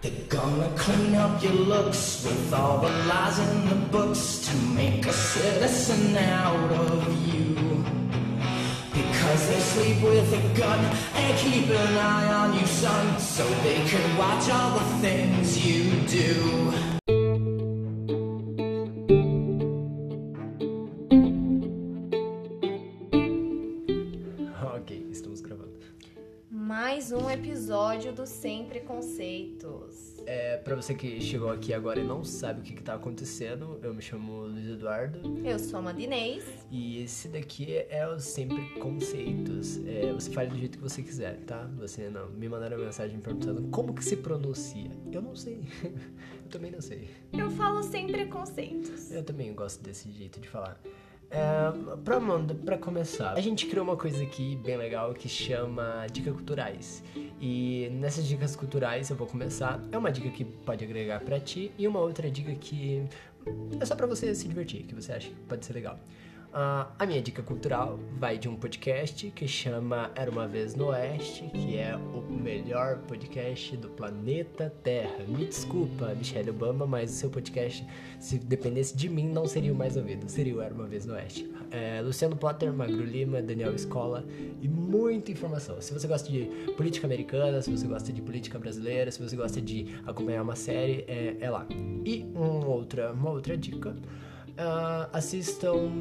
They're gonna clean up your looks with all the lies in the books to make a citizen out of you. Because they sleep with a gun and keep an eye on you, son, so they can watch all the things you do. Pra você que chegou aqui agora e não sabe o que, que tá acontecendo, eu me chamo Luiz Eduardo Eu sou a Madinês. e esse daqui é o Sempre Conceitos. É, você faz do jeito que você quiser, tá? Você não. Me mandaram mensagem perguntando como que se pronuncia. Eu não sei. eu também não sei. Eu falo Sem Preconceitos. Eu também gosto desse jeito de falar. É, pra, pra começar, a gente criou uma coisa aqui bem legal que chama Dicas Culturais. E nessas dicas culturais eu vou começar. É uma dica que pode agregar pra ti e uma outra dica que é só pra você se divertir, que você acha que pode ser legal. Ah, a minha dica cultural vai de um podcast que chama Era Uma Vez no Oeste, que é o melhor podcast do planeta Terra. Me desculpa, Michelle Obama, mas o seu podcast, se dependesse de mim, não seria o mais ouvido, seria o Era Uma Vez no Oeste. É, Luciano Potter, Magro Lima, Daniel Escola e muita informação. Se você gosta de política americana, se você gosta de política brasileira, se você gosta de acompanhar uma série, é, é lá. E uma outra, uma outra dica. Ah, assistam.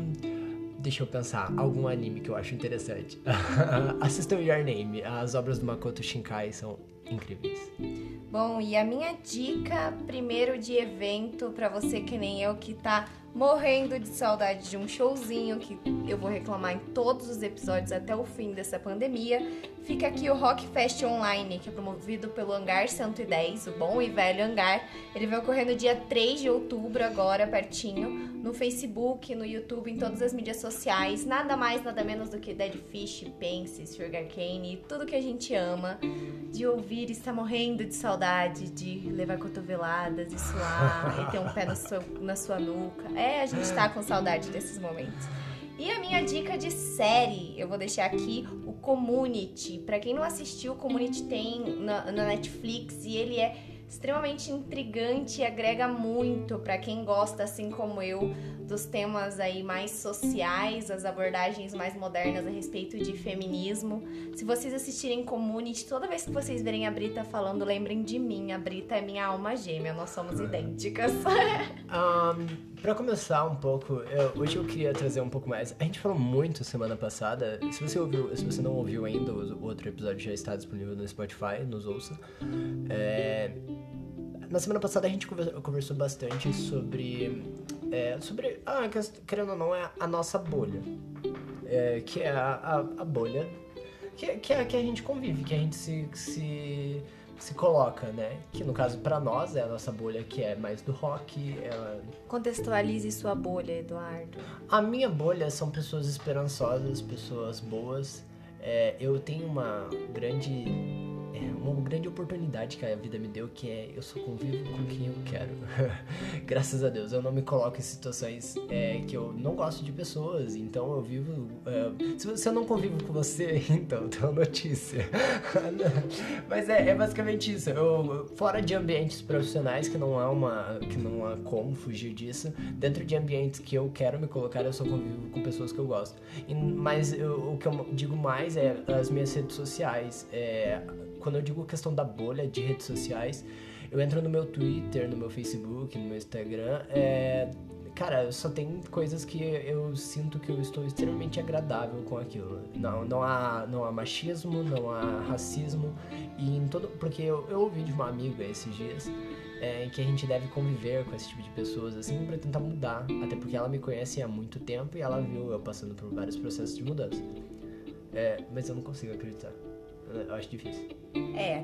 Deixa eu pensar, algum anime que eu acho interessante. assistam Your Name, as obras do Makoto Shinkai são incríveis. Bom, e a minha dica primeiro de evento pra você que nem eu que tá morrendo de saudade de um showzinho que eu vou reclamar em todos os episódios até o fim dessa pandemia. Fica aqui o Rock Fest Online, que é promovido pelo Hangar 110, o bom e velho Hangar. Ele vai ocorrer no dia 3 de outubro, agora pertinho, no Facebook, no YouTube, em todas as mídias sociais. Nada mais, nada menos do que Dead Fish, Pense, Sugarcane, tudo que a gente ama de ouvir está morrendo de saudade de levar cotoveladas e suar e ter um pé na sua nuca. É, a gente tá com saudade desses momentos. E a minha dica de série, eu vou deixar aqui o Community. Pra quem não assistiu, o Community tem na, na Netflix e ele é extremamente intrigante e agrega muito pra quem gosta, assim como eu, dos temas aí mais sociais, as abordagens mais modernas a respeito de feminismo. Se vocês assistirem Community, toda vez que vocês verem a Brita falando, lembrem de mim. A Brita é minha alma gêmea, nós somos idênticas. Um, pra começar um pouco, eu- hoje eu queria trazer um pouco mais. A gente falou muito semana passada. Se você ouviu, se você não ouviu ainda, o outro episódio já está disponível no Spotify, nos ouça. É, na semana passada a gente conver- conversou bastante sobre. É, sobre. Ah, querendo ou não, é a nossa bolha. É, que é a, a, a bolha que, que, é, que a gente convive, que a gente se, se, se coloca, né? Que no caso pra nós é a nossa bolha que é mais do rock. Ela... Contextualize sua bolha, Eduardo. A minha bolha são pessoas esperançosas, pessoas boas. É, eu tenho uma grande. É, uma grande oportunidade que a vida me deu, que é eu só convivo com quem eu quero. Graças a Deus, eu não me coloco em situações é, que eu não gosto de pessoas, então eu vivo. é, se você não convive com você, então tem uma notícia. Mas é, é basicamente isso. Eu, fora de ambientes profissionais, que não há uma. que não há como fugir disso, dentro de ambientes que eu quero me colocar, eu só convivo com pessoas que eu gosto. E- mas eu- o que eu digo mais é as minhas redes sociais. É, quando eu digo questão da bolha de redes sociais, eu entro no meu Twitter, no meu Facebook, no meu Instagram. É, cara, só tem coisas que eu sinto que eu estou extremamente agradável com aquilo. Não, não, há, não há machismo, não há racismo. E em todo. Porque eu, eu ouvi de uma amiga esses dias é, que a gente deve conviver com esse tipo de pessoas assim pra tentar mudar. Até porque ela me conhece há muito tempo e ela viu eu passando por vários processos de mudança. É, mas eu não consigo acreditar. Eu acho difícil. É,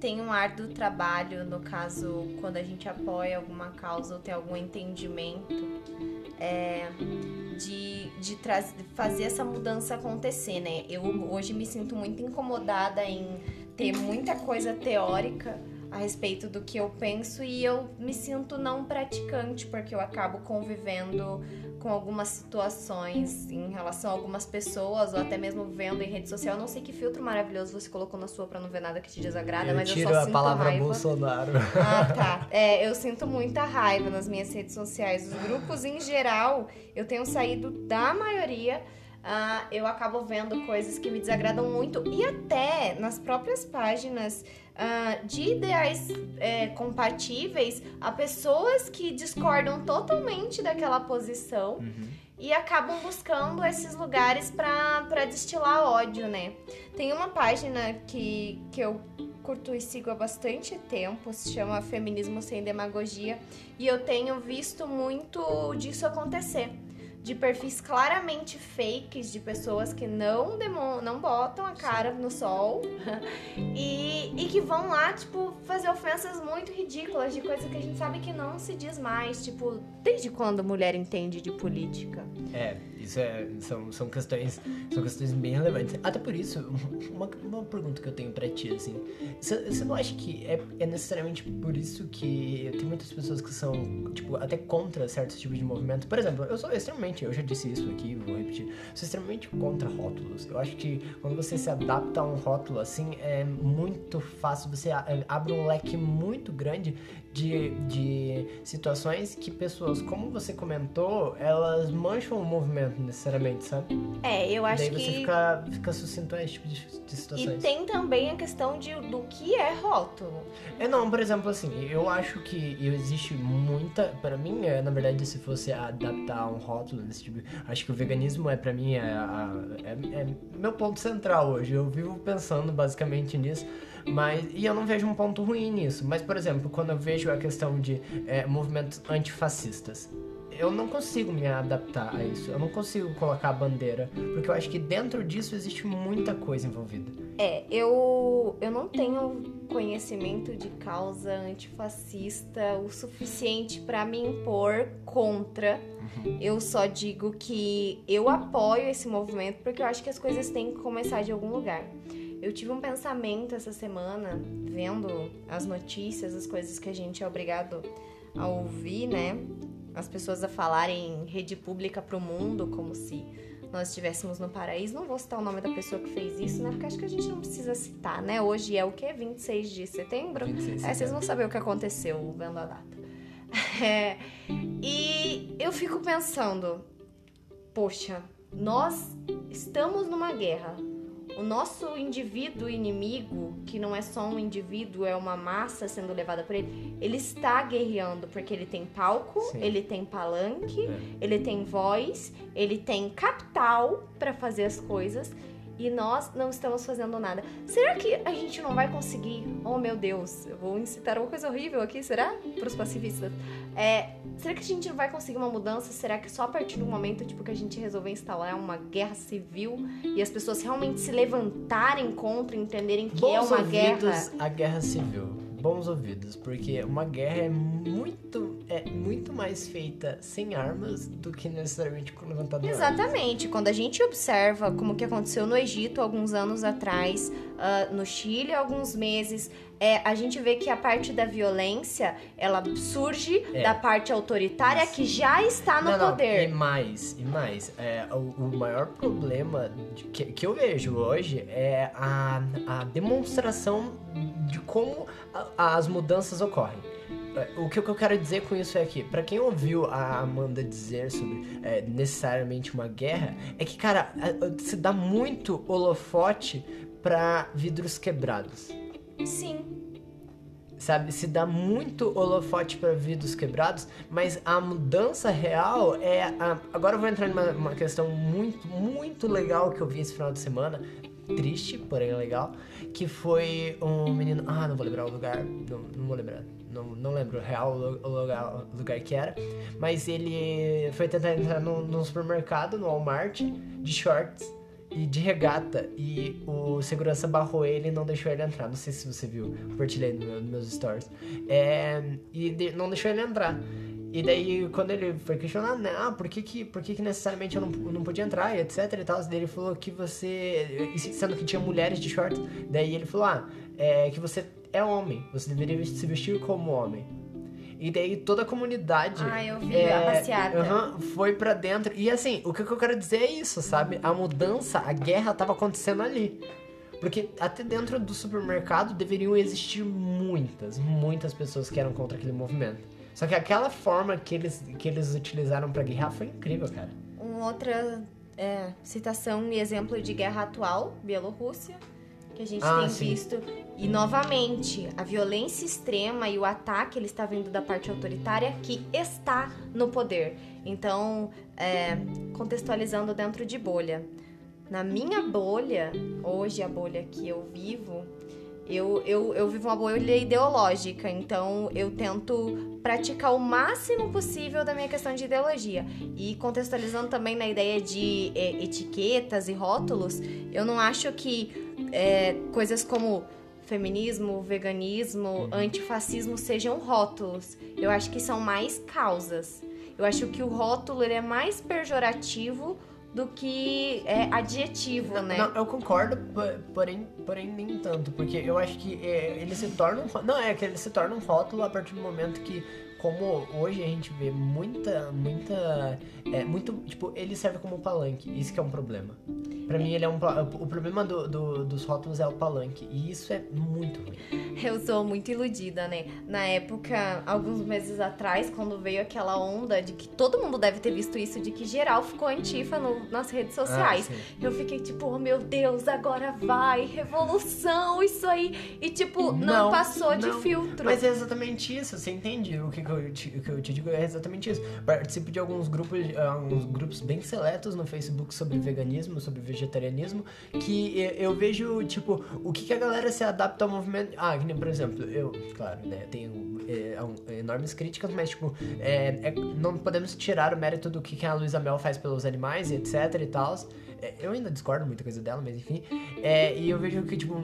tem um árduo trabalho, no caso, quando a gente apoia alguma causa ou tem algum entendimento, é, de, de traz- fazer essa mudança acontecer, né? Eu hoje me sinto muito incomodada em ter muita coisa teórica, a respeito do que eu penso e eu me sinto não praticante, porque eu acabo convivendo com algumas situações em relação a algumas pessoas, ou até mesmo vendo em rede social. Eu não sei que filtro maravilhoso você colocou na sua pra não ver nada que te desagrada, eu mas tiro eu só a sinto palavra raiva. Bolsonaro. Ah, tá. É, eu sinto muita raiva nas minhas redes sociais. Os grupos em geral, eu tenho saído da maioria. Ah, eu acabo vendo coisas que me desagradam muito e até nas próprias páginas ah, de ideais é, compatíveis a pessoas que discordam totalmente daquela posição Uhum. e acabam buscando esses lugares pra pra destilar ódio, né? Tem uma página que, que eu curto e sigo há bastante tempo, se chama Feminismo Sem Demagogia, e eu tenho visto muito disso acontecer. De perfis claramente fakes, de pessoas que não, não botam a cara no sol e, e que vão lá, tipo, fazer ofensas muito ridículas de coisa que a gente sabe que não se diz mais. Tipo, desde quando mulher entende de política? É, isso é, são, são questões são questões bem relevantes. Até por isso, uma, uma pergunta que eu tenho pra ti, assim, você não acha que é, é necessariamente por isso que tem muitas pessoas que são, tipo, até contra certos tipos de movimento? Por exemplo, eu sou extremamente, eu já disse isso aqui, vou repetir, sou extremamente contra rótulos. Eu acho que quando você se adapta a um rótulo, assim, é muito fácil, você abre um leque muito grande de, de situações que pessoas, como você comentou, elas mancham o movimento necessariamente, sabe? É, eu acho Daí você que. fica, fica sucinto a esse tipo de, de E situações. tem também a questão de, do que é rótulo. É, não, por exemplo, assim, eu acho que existe muita. Pra mim, é, na verdade, se fosse adaptar um rótulo nesse tipo. Acho que o veganismo é, pra mim, é, é- é meu ponto central hoje. Eu vivo pensando basicamente nisso. Mas, e eu não vejo um ponto ruim nisso. Mas, por exemplo, quando eu vejo a questão de é, movimentos antifascistas, eu não consigo me adaptar a isso. Eu não consigo colocar a bandeira. Porque eu acho que dentro disso existe muita coisa envolvida. É, eu, eu não tenho conhecimento de causa antifascista o suficiente pra me impor contra. Eu só digo que eu apoio esse movimento porque eu acho que as coisas têm que começar de algum lugar. Eu tive um pensamento essa semana, vendo as notícias, as coisas que a gente é obrigado a ouvir, né? As pessoas a falarem em rede pública pro mundo, como se nós estivéssemos no paraíso. Não vou citar o nome da pessoa que fez isso, né? Porque acho que a gente não precisa citar, né? Hoje é o quê? 26 de setembro? 26 de É, vocês vão saber o que aconteceu vendo a data. É, e eu fico pensando, poxa, nós estamos numa guerra. O nosso indivíduo inimigo, que não é só um indivíduo, é uma massa sendo levada por ele, ele está guerreando porque ele tem palco, Sim. ele tem palanque, É. ele tem voz, ele tem capital para fazer as coisas e nós não estamos fazendo nada. Será que a gente não vai conseguir? Oh meu Deus, eu vou incitar uma coisa horrível aqui, será? Para os pacifistas. É, será que a gente não vai conseguir uma mudança? Será que só a partir do momento tipo, que a gente resolver instalar uma guerra civil e as pessoas realmente se levantarem contra, entenderem que é Bons uma ouvidos guerra? a guerra civil. Bons ouvidos, porque uma guerra é muito, é muito mais feita sem armas do que necessariamente com levantado de armas. Exatamente. Quando a gente observa como que aconteceu no Egito alguns anos atrás, ah, no Chile alguns meses, é, a gente vê que a parte da violência ela surge É. da parte autoritária que já está no Não, não, poder. E mais, e mais. É, o, o maior problema que, que eu vejo hoje é a, a demonstração de como a- as mudanças ocorrem. O que, eu quero dizer com isso é que, pra quem ouviu a Amanda dizer sobre é, necessariamente uma guerra, é que, cara, se dá muito holofote pra vidros quebrados. Sim. Sabe, se dá muito holofote para vidros quebrados, mas a mudança real é. A... Agora eu vou entrar numa uma questão muito, muito legal que eu vi esse final de semana. Triste, porém legal. Que foi um menino. Ah, não vou lembrar o lugar. Não, não vou lembrar. Não, não lembro o real o lugar, lugar que era. Mas ele foi tentar entrar no supermercado, no Walmart, de shorts e de regata. E o segurança barrou ele e não deixou ele entrar. Não sei se você viu, compartilhei no meu- nos meus stories. É, e de- não deixou ele entrar. E daí, quando ele foi questionado, né? Ah, por que que, por que, que necessariamente eu não, não podia entrar e etc e tal. Daí ele falou que você... Sendo que tinha mulheres de shorts. Daí ele falou, ah, é que você é homem, você deveria se vestir como homem. E daí toda a comunidade. Ah, eu vi a passeada. aham, foi pra dentro. E assim, o que eu quero dizer é isso, sabe? A mudança, a guerra tava acontecendo ali. Porque até dentro do supermercado deveriam existir muitas, muitas pessoas que eram contra aquele movimento. Só que aquela forma que eles, que eles utilizaram pra guerrear foi incrível, cara. Uma outra é, citação e exemplo de guerra atual, Bielorrússia, que a gente Ah, tem sim. visto. E novamente, a violência extrema e o ataque ele está vindo da parte autoritária que está no poder. Então, é, contextualizando dentro de bolha. Na minha bolha, hoje a bolha que eu vivo, eu, eu, eu vivo uma bolha ideológica, então eu tento praticar o máximo possível da minha questão de ideologia. E contextualizando também na ideia de é, etiquetas e rótulos, eu não acho que é, coisas como feminismo, veganismo, antifascismo sejam rótulos. Eu acho que são mais causas. Eu acho que o rótulo ele é mais pejorativo do que é, adjetivo, né? Não, eu concordo, po- porém, porém nem tanto, porque eu acho que é, ele se torna um, não é que ele se torna um rótulo a partir do momento que como hoje a gente vê muita muita é, muito tipo ele serve como palanque isso que é um problema Pra mim ele é um o problema do, do- dos rótulos é o palanque e isso é muito ruim Eu sou muito iludida, né? Na época, alguns meses atrás, quando veio aquela onda de que todo mundo deve ter visto isso, de que geral ficou antifa no- nas redes sociais. Ah, eu fiquei tipo, oh meu Deus, agora vai, revolução, isso aí. E tipo, não, Não, passou de não. filtro. Mas é exatamente isso, você entende o que, que eu, te, o que eu te digo? É exatamente isso. Participo de alguns grupos, alguns grupos bem seletos no Facebook sobre veganismo, sobre vegetarianismo, que eu, eu vejo, tipo, o que, que a galera se adapta ao movimento. Ah, por exemplo, eu, claro, né, tenho é, enormes críticas, mas, tipo, é, é- não podemos tirar o mérito do que, que a Luísa Mel faz pelos animais, etc e tal. É, Eu ainda discordo muita coisa dela, mas enfim. É, e eu vejo que, tipo,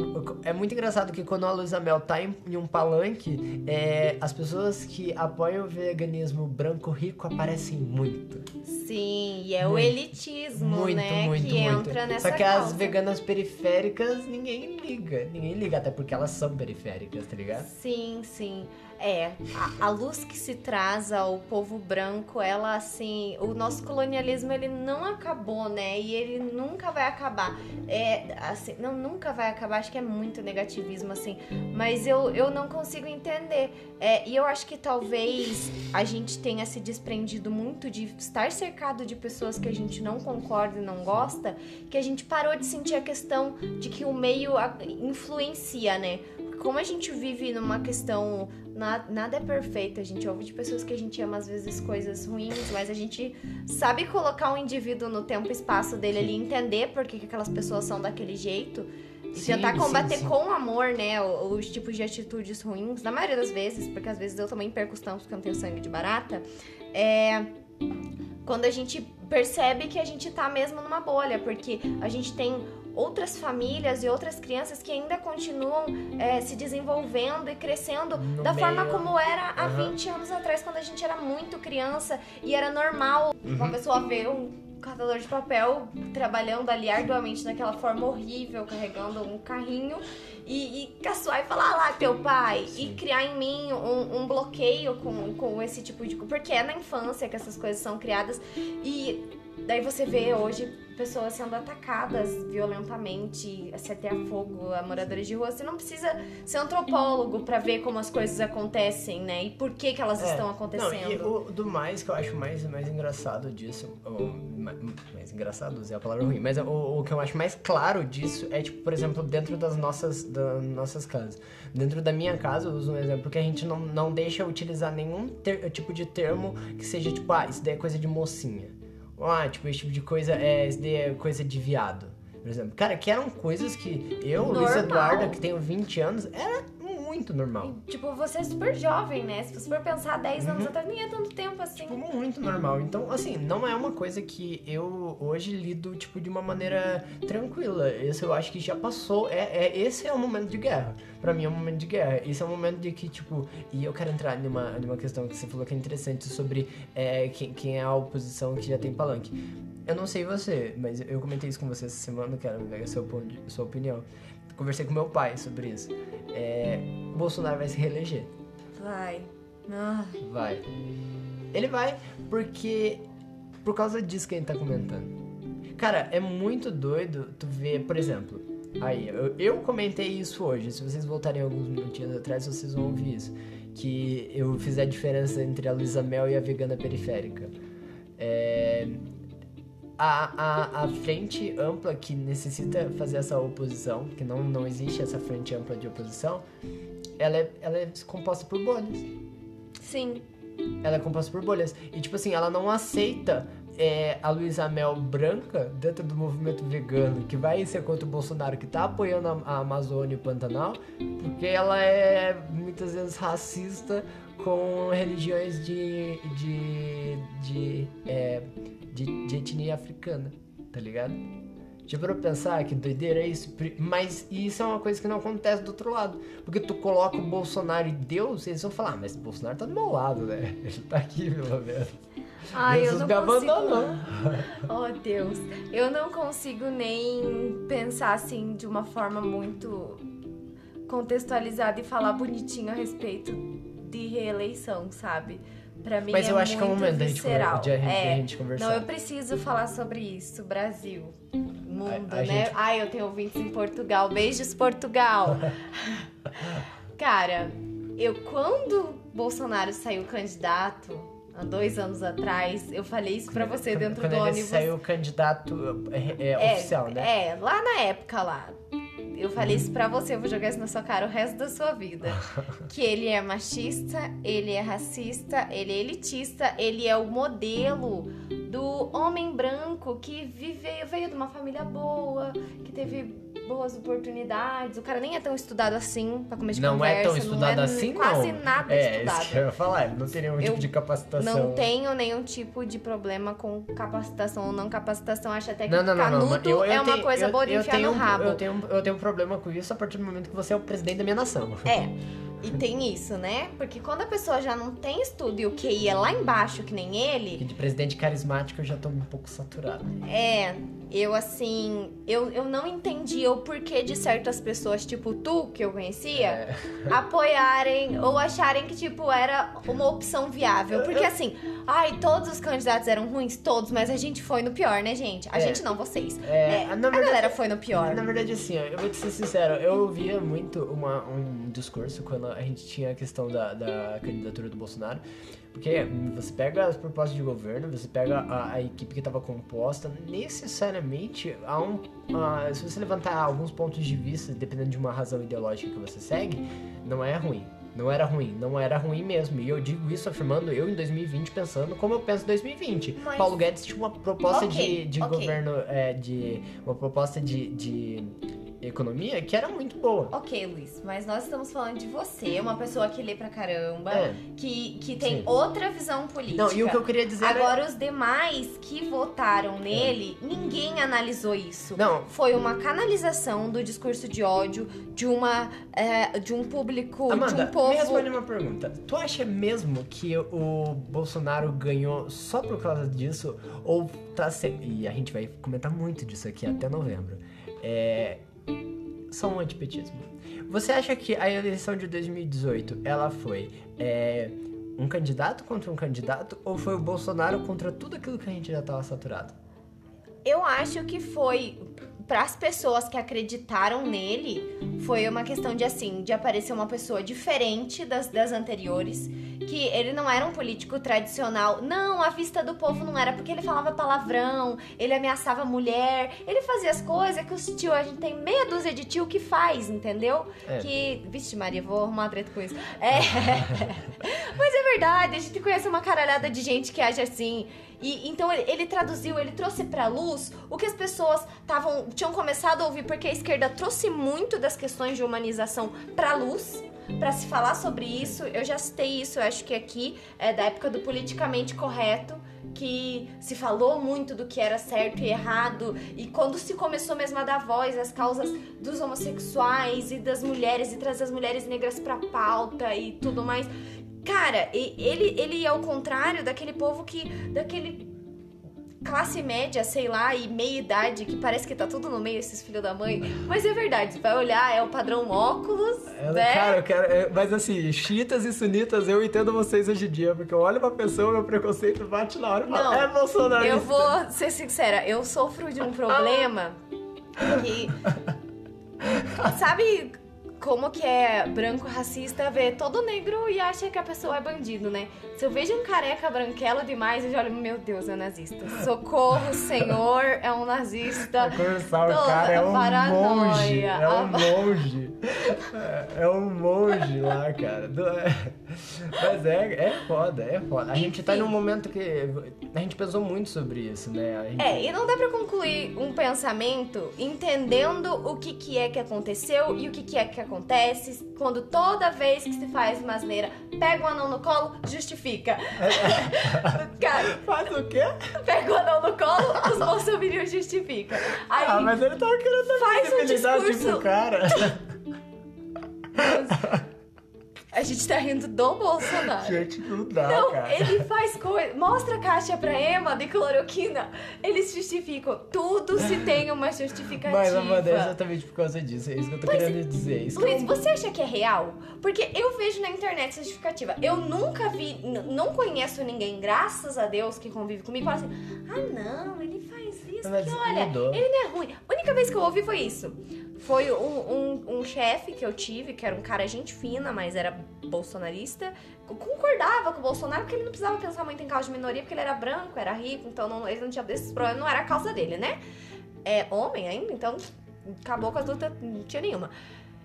é muito engraçado que quando a Luísa Mel tá em, em um palanque, é, as pessoas que apoiam o veganismo branco rico aparecem muito. Sim, e é o Muito, elitismo, muito, né? muito, que muito. entra nessa Só que as causa. veganas periféricas, ninguém liga. Ninguém liga, até porque elas são periféricas, tá ligado? Sim, sim. É, a, a luz que se traz ao povo branco, ela assim, o nosso colonialismo ele não acabou, né? E ele nunca vai acabar. É, assim, não, nunca vai acabar, acho que é muito negativismo assim, mas eu, eu não consigo entender. É, e eu acho que talvez a gente tenha se desprendido muito de estar cercado de pessoas que a gente não concorda e não gosta, que a gente parou de sentir a questão de que o meio influencia, né? Como a gente vive numa questão. na- Nada é perfeito, a gente ouve de pessoas que a gente ama às vezes coisas ruins, mas a gente sabe colocar o indivíduo no tempo e espaço dele ali, entender por que, que aquelas pessoas são daquele jeito. Sim, tentar sim, combater sim. com amor, né, os tipos de atitudes ruins, na maioria das vezes, porque às vezes eu também perco os tampos porque eu não tenho sangue de barata. É. Quando a gente percebe que a gente tá mesmo numa bolha, porque a gente tem outras famílias e outras crianças que ainda continuam é, se desenvolvendo e crescendo No da forma meio- como era há Aham. 20 anos atrás, quando a gente era muito criança e era normal uma Uhum. pessoa ver um catador de papel trabalhando ali arduamente daquela forma horrível, carregando um carrinho e, e caçoar e falar "Ah lá teu pai e criar em mim um, um bloqueio com, com esse tipo de porque é na infância que essas coisas são criadas e daí você vê hoje pessoas sendo atacadas violentamente, se até a fogo, a moradores de rua. Você não precisa ser antropólogo pra ver como as coisas acontecem, né? E por que que elas É, estão Não, acontecendo. e o do mais que eu acho mais, mais engraçado disso, ou, ma- mais engraçado, usei a palavra ruim, mas o, o que eu acho mais claro disso é, tipo, por exemplo, dentro das nossas, das nossas casas. Dentro da minha casa, eu uso um exemplo que a gente não, não deixa utilizar nenhum ter- tipo de termo que seja, tipo, ah, isso daí é coisa de mocinha. Ah, tipo, esse tipo de coisa é, é coisa de viado. Por exemplo, cara, que eram coisas que eu, Luiz Normal. Eduardo, que tenho 20 anos, era muito normal. E, Tipo, você é super jovem, né? Se você for pensar 10 anos Uhum. atrás, nem é tanto tempo assim. Tipo, muito normal. Então, assim, não é uma coisa que eu hoje lido, tipo, de uma maneira tranquila. Esse eu acho que já passou. É, é, esse é o momento de guerra. Pra mim é um momento de guerra. Esse é um momento de que, tipo, e eu quero entrar numa, numa questão que você falou que é interessante sobre é, quem, quem é a oposição que já tem palanque. Eu não sei você, mas eu comentei isso com você essa semana, quero ver a sua, opini- sua opinião. Conversei com meu pai sobre isso. É, o Bolsonaro vai se reeleger. Vai. Ah, Vai. Ele vai porque. Por causa disso que a gente tá comentando. Cara, é muito doido tu ver, por exemplo. Aí, eu, eu comentei isso hoje. Se vocês voltarem alguns minutinhos atrás, vocês vão ouvir isso. Que eu fiz a diferença entre a Luísa Mel e a vegana periférica. É, a, a, a frente ampla que necessita fazer essa oposição, que não, não existe essa frente ampla de oposição, ela é, ela é composta por bolhas. sim. Ela é composta por bolhas. E, tipo assim, ela não aceita é, a Luísa Mel branca dentro do movimento vegano, que vai ser contra o Bolsonaro, que tá apoiando a, a Amazônia e o Pantanal, porque ela é muitas vezes racista com religiões de. de. de, é, de, de etnia africana, tá ligado? Já parou pensar que doideira é isso? Mas isso é uma coisa que não acontece do outro lado. Porque tu coloca o Bolsonaro e Deus, eles vão falar, ah, mas o Bolsonaro tá do meu lado, né? Ele tá aqui, pelo menos. Ai, eu Jesus não me consigo. abandonou. Oh, Deus. Eu não consigo nem pensar assim de uma forma muito contextualizada e falar bonitinho a respeito de reeleição, sabe? Pra mim Mas é eu acho que é o momento da gente, de a gente, É. gente conversar. Não, eu preciso falar sobre isso, Brasil, mundo, A- a né? gente- Ai, eu tenho ouvintes em Portugal. Beijos, Portugal. Cara, eu quando Bolsonaro saiu candidato, há dois anos atrás, eu falei isso pra você dentro quando do ele ônibus. saiu candidato é, é, oficial, né? É, lá na época lá. Eu falei isso pra você, eu vou jogar isso na sua cara o resto da sua vida. que ele é machista, ele é racista, ele é elitista, ele é o modelo do homem branco que viveu, veio de uma família boa, que teve boas oportunidades. O cara nem é tão estudado assim pra começar de Não conversa. é tão estudado é assim, quase não. nada é, estudado. isso que eu ia falar, ele não teria nenhum Eu tipo de capacitação. Não tenho nenhum tipo de problema com capacitação ou não capacitação. Acho até que Não, não, não, não. canudo eu- eu é uma tenho- coisa boa de enfiar tenho no rabo. Eu tenho, eu tenho um problema com isso a partir do momento que você é o presidente da minha nação. É, e tem isso, né? Porque quando a pessoa já não tem estudo e o QI é lá embaixo, que nem ele, de presidente carismático eu já tô um pouco saturado. é. Eu, assim, eu, eu não entendia o porquê de certas pessoas, tipo tu, que eu conhecia, É. apoiarem ou acharem que, tipo, era uma opção viável. Porque, assim, ai, todos os candidatos eram ruins, todos, mas a gente foi no pior, né, gente? A É. gente não, vocês. É, É, na a verdade- galera foi no pior. Na verdade, assim, ó, eu vou te ser sincero, eu ouvia muito uma, um discurso quando a gente tinha a questão da, da candidatura do Bolsonaro, porque você pega as propostas de governo, você pega a, a equipe que estava composta, necessariamente, há um, ah, se você levantar alguns pontos de vista, dependendo de uma razão ideológica que você segue, não é ruim. Não era ruim, não era ruim mesmo. E eu digo isso afirmando eu em 2020, pensando como eu penso em 2020. Mas- Paulo Guedes tinha uma proposta Ok, de, de ok. governo, é, de uma proposta de, de economia que era muito boa. Ok, Luiz, mas nós estamos falando de você, uma pessoa que lê pra caramba, É. que, que tem Sim. outra visão política. Não, e o que eu queria dizer era... Agora, os demais que votaram nele, ninguém analisou isso. Não, Foi uma canalização do discurso de ódio de uma é, de um público, de Amanda, um povo. me responde uma pergunta. Tu acha mesmo que o Bolsonaro ganhou só por causa disso? Ou tá sendo... E a gente vai comentar muito disso aqui até novembro. É... Um antipetismo. Você acha que a eleição de 2018, ela foi... é, Um candidato contra um candidato? Ou foi o Bolsonaro contra tudo aquilo que a gente já tava saturado? Eu acho que foi para as pessoas que acreditaram nele, foi uma questão de assim, de aparecer uma pessoa diferente das, das anteriores, que ele não era um político tradicional. Não, a vista do povo não era porque ele falava palavrão, ele ameaçava a mulher, ele fazia as coisas que os tio, a gente tem meia dúzia de tio que faz, entendeu? É. Que, vixe Maria, vou arrumar treta com isso. É. Mas é verdade, a gente conhece uma caralhada de gente que age assim. E então ele, ele traduziu, ele trouxe pra luz o que as pessoas estavam tinham começado a ouvir, porque a esquerda trouxe muito das questões de humanização pra luz. Pra se falar sobre isso, eu já citei isso, eu acho que aqui é da época do politicamente correto, que se falou muito do que era certo e errado, e quando se começou mesmo a dar voz às causas dos homossexuais e das mulheres, e trazer as mulheres negras pra pauta e tudo mais. Cara, ele, ele é o contrário daquele povo que. daquele. classe média, sei lá, e meia idade, que parece que tá tudo no meio, esses filhos da mãe. Mas é verdade, vai olhar, é o padrão óculos, Ela- né? Cara, eu quero. é, mas assim, chiitas e sunitas, eu entendo vocês hoje em dia, porque eu olho pra pessoa, meu preconceito bate na hora e falo, é bolsonarista. Eu vou ser sincera, eu sofro de um problema que. Sabe como que é branco racista ver todo negro e acha que a pessoa é bandido, né? Se eu vejo um careca branquelo demais, eu já olho, meu Deus, é nazista. Socorro, senhor, é um nazista. O Toda cara é um paranoia. monge. É um monge. É, é um monge lá, cara. É- Mas é, é foda, é foda. A gente tá num momento que. A gente pensou muito sobre isso, né? Gente- É, e não dá pra concluir um pensamento entendendo o que, que é que aconteceu e o que, que é que acontece quando toda vez que se faz uma asneira, pega o anão no colo, justifica. Cara, Faz o quê? pega o anão no colo, os bolsominions justificam. Aí, Ah, mas ele tava querendo dar Faz um discurso. pro cara. a gente tá rindo do Bolsonaro. Gente, não dá, Não, cara. ele faz coisa. Mostra a caixa pra Emma de cloroquina. Eles justificam. Tudo se tem uma justificativa. Mas, Amanda, é exatamente por causa disso. É isso que eu tô Pois querendo dizer. Isso que Luiz, você acha que é real? Porque eu vejo na internet essa justificativa. Eu nunca vi, não conheço ninguém, graças a Deus, que convive comigo, fala assim: ah, não, ele faz isso, Mas porque olha, mudou. ele não é ruim. A única vez que eu ouvi foi isso. Foi um, um, um chefe que eu tive, que era um cara gente fina, mas era bolsonarista. Concordava com o Bolsonaro porque ele não precisava pensar muito em causa de minoria, porque ele era branco, era rico, então não, ele não tinha desses problemas, não era a causa dele, né? É homem ainda, então acabou com as lutas, não tinha nenhuma.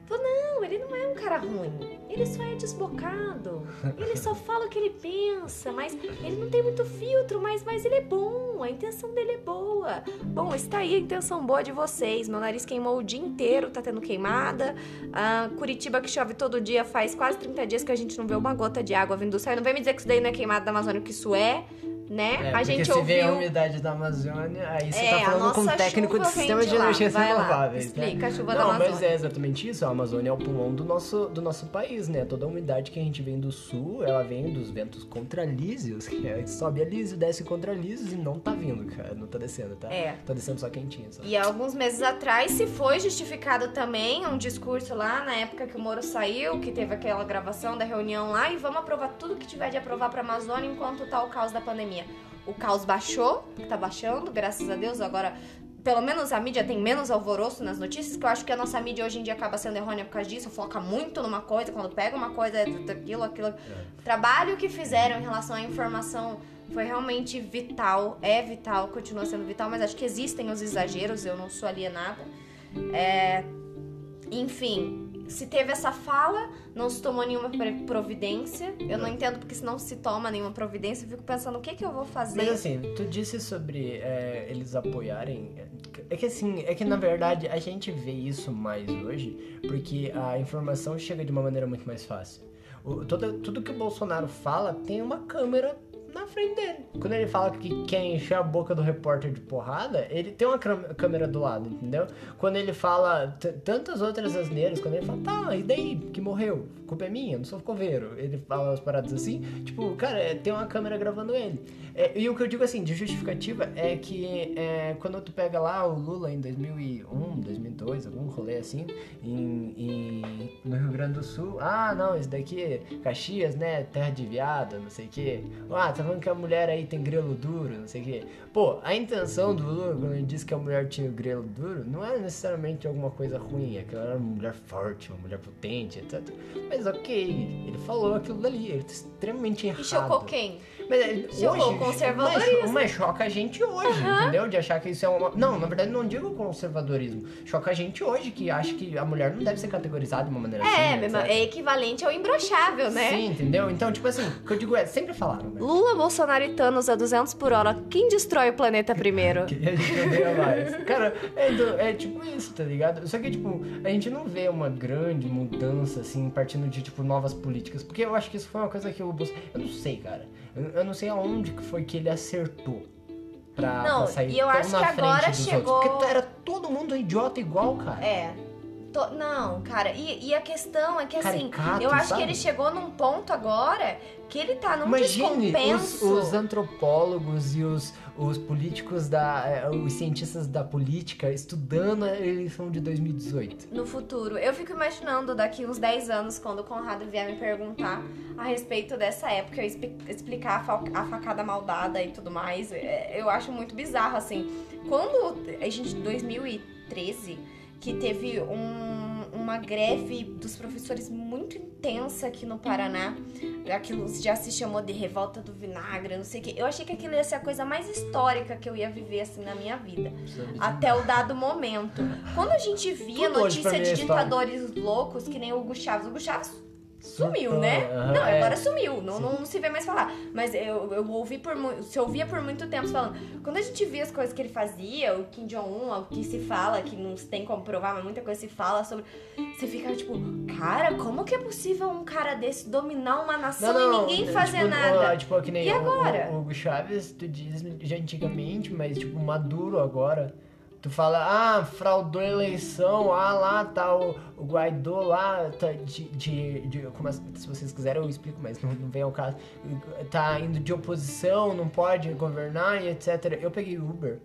Falou, não, ele não é um cara ruim. Ele só é desbocado. Ele só fala o que ele pensa, mas ele não tem muito filtro, mas, mas ele é bom. A intenção dele é boa. Bom, está aí a intenção boa de vocês. Meu nariz queimou o dia inteiro, tá tendo queimada. Ah, Curitiba que chove todo dia, faz quase 30 dias que a gente não vê uma gota de água vindo do céu. Não vem me dizer que isso daí não é queimada da Amazônia, que isso é, né? É, a porque gente se vê a ouviu. umidade da Amazônia, aí você É, tá falando com um técnico de sistema de energias renováveis. explica né? a chuva da Não, mas Amazônia. é exatamente isso. A Amazônia é o pulmão do nosso, do nosso país, né? Toda a umidade que a gente vem do sul, ela vem dos ventos contralísios, que é, sobe a lísio, desce contralísios e não tá vindo, cara. Não tá descendo, tá? É. Tá descendo só quentinho. Só. E alguns meses atrás se foi justificado também um discurso lá, na época que o Moro saiu, que teve aquela gravação da reunião lá, e vamos aprovar tudo que tiver de aprovar pra Amazônia enquanto tá o caos da pandemia. O caos baixou, tá baixando, graças a Deus, agora. Pelo menos a mídia tem menos alvoroço nas notícias, que eu acho que a nossa mídia hoje em dia acaba sendo errônea por causa disso, foca muito numa coisa, quando pega uma coisa, é aquilo, aquilo. O trabalho que fizeram em relação à informação foi realmente vital, é vital, continua sendo vital, mas acho que existem os exageros, eu não sou alienada. É, enfim, se teve essa fala, não se tomou nenhuma providência. Eu não entendo porque se não se toma nenhuma providência, eu fico pensando o que, que eu vou fazer. Mas assim, tu disse sobre é, eles apoiarem. É que assim, é que na verdade a gente vê isso mais hoje porque a informação chega de uma maneira muito mais fácil. O, todo, tudo que o Bolsonaro fala tem uma câmera na frente dele. Quando ele fala que quer encher a boca do repórter de porrada, ele tem uma câmera do lado, entendeu? Quando ele fala tantas outras asneiras, quando ele fala, tá, e daí que morreu? Culpa é minha, não sou coveiro. Ele fala umas paradas assim, tipo, cara, é, tem uma câmera gravando ele. É, e o que eu digo assim, de justificativa, é que é, quando tu pega lá o Lula em 2001, 2002, algum rolê assim, em, em- no Rio Grande do Sul, ah, não, esse daqui, Caxias, né, terra de viado, não sei o quê. Ah, tá falando que a mulher aí tem grelo duro, não sei o quê. Pô, a intenção do Lula, quando ele disse que a mulher tinha o grelo duro, não é necessariamente alguma coisa ruim, é que ela era uma mulher forte, uma mulher potente, etc. Mas ok, ele falou aquilo dali, ele tá extremamente errado. E chocou quem? Mas é, hoje, conservadorismo. Mas, choca a gente hoje, entendeu? De achar que isso é uma. Não, na verdade não digo conservadorismo. Choca a gente hoje que acha que a mulher não deve ser categorizada de uma maneira É, assim. etc. é equivalente ao imbrochável, né? Sim, entendeu? Então, tipo assim, o que eu digo é, sempre falaram, né? Lula, Bolsonaro e Thanos a 200 por hora. Quem destrói o planeta primeiro? Que a gente odeia mais. Cara, é, é tipo isso, tá ligado? Só que, tipo, a gente não vê uma grande mudança, assim, partindo de, tipo, novas políticas. Porque eu acho que isso foi uma coisa que o Bolsonaro. Eu não sei, cara. Eu, não sei aonde que foi que ele acertou. Pra, Não, pra sair e eu tão acho na que frente agora dos chegou- outros. Porque era todo mundo idiota igual, cara. É. To- Não, cara, e, e a questão é que assim, Caricato, eu acho sabe? que ele chegou num ponto agora que ele tá num Imagine os, descompenso. os antropólogos e os, os políticos da. eh, os cientistas da política estudando a eleição de 2018. no futuro. Eu fico imaginando daqui uns 10 anos, quando o Conrado vier me perguntar a respeito dessa época, eu expli- explicar a, fa- a facada maldada e tudo mais. é, Eu acho muito bizarro, assim. Quando a gente, 2013, que teve um- uma greve dos professores muito intensa aqui no Paraná, aquilo já se chamou de revolta do vinagre, não sei o quê. Eu achei que aquilo ia ser a coisa mais histórica que eu ia viver, assim, na minha vida. Até o dado momento. Quando a gente via Tudo notícia é de ditadores loucos, que nem o Hugo Chaves, o Hugo Chaves sumiu, né? não, é. agora sumiu, não, Sim. não, se vê mais falar. Mas eu, eu ouvi por muito, se ouvia por muito tempo falando, quando a gente via as coisas que ele fazia, o Kim Jong-un, o que se fala, que não se tem como provar, mas muita coisa se fala sobre, você fica tipo, cara, como que é possível um cara desse dominar uma nação e ninguém é, fazer tipo, nada? ó, Tipo, que nem E agora? O, o Hugo Chaves, tu diz já antigamente, mas tipo, Maduro agora. Tu fala, ah, fraudou a eleição, ah, lá tá o, o Guaidó lá, tá de. de, de- como se vocês quiserem eu explico, mas não, não vem ao caso. Tá indo de oposição, não pode governar e etc. Eu peguei Uber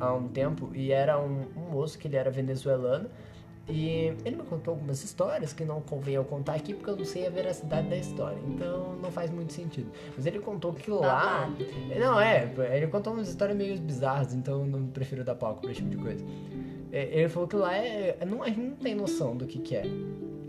há um tempo e era um, um moço que ele era venezuelano. E ele me contou algumas histórias que não convém eu contar aqui porque eu não sei a veracidade da história. Então não faz muito sentido. Mas ele contou que lá. Babado. Não, é, ele contou umas histórias meio bizarras, então eu não prefiro dar palco pra esse tipo de coisa. É, Ele falou que lá é. Não, a gente não tem noção do que, que é.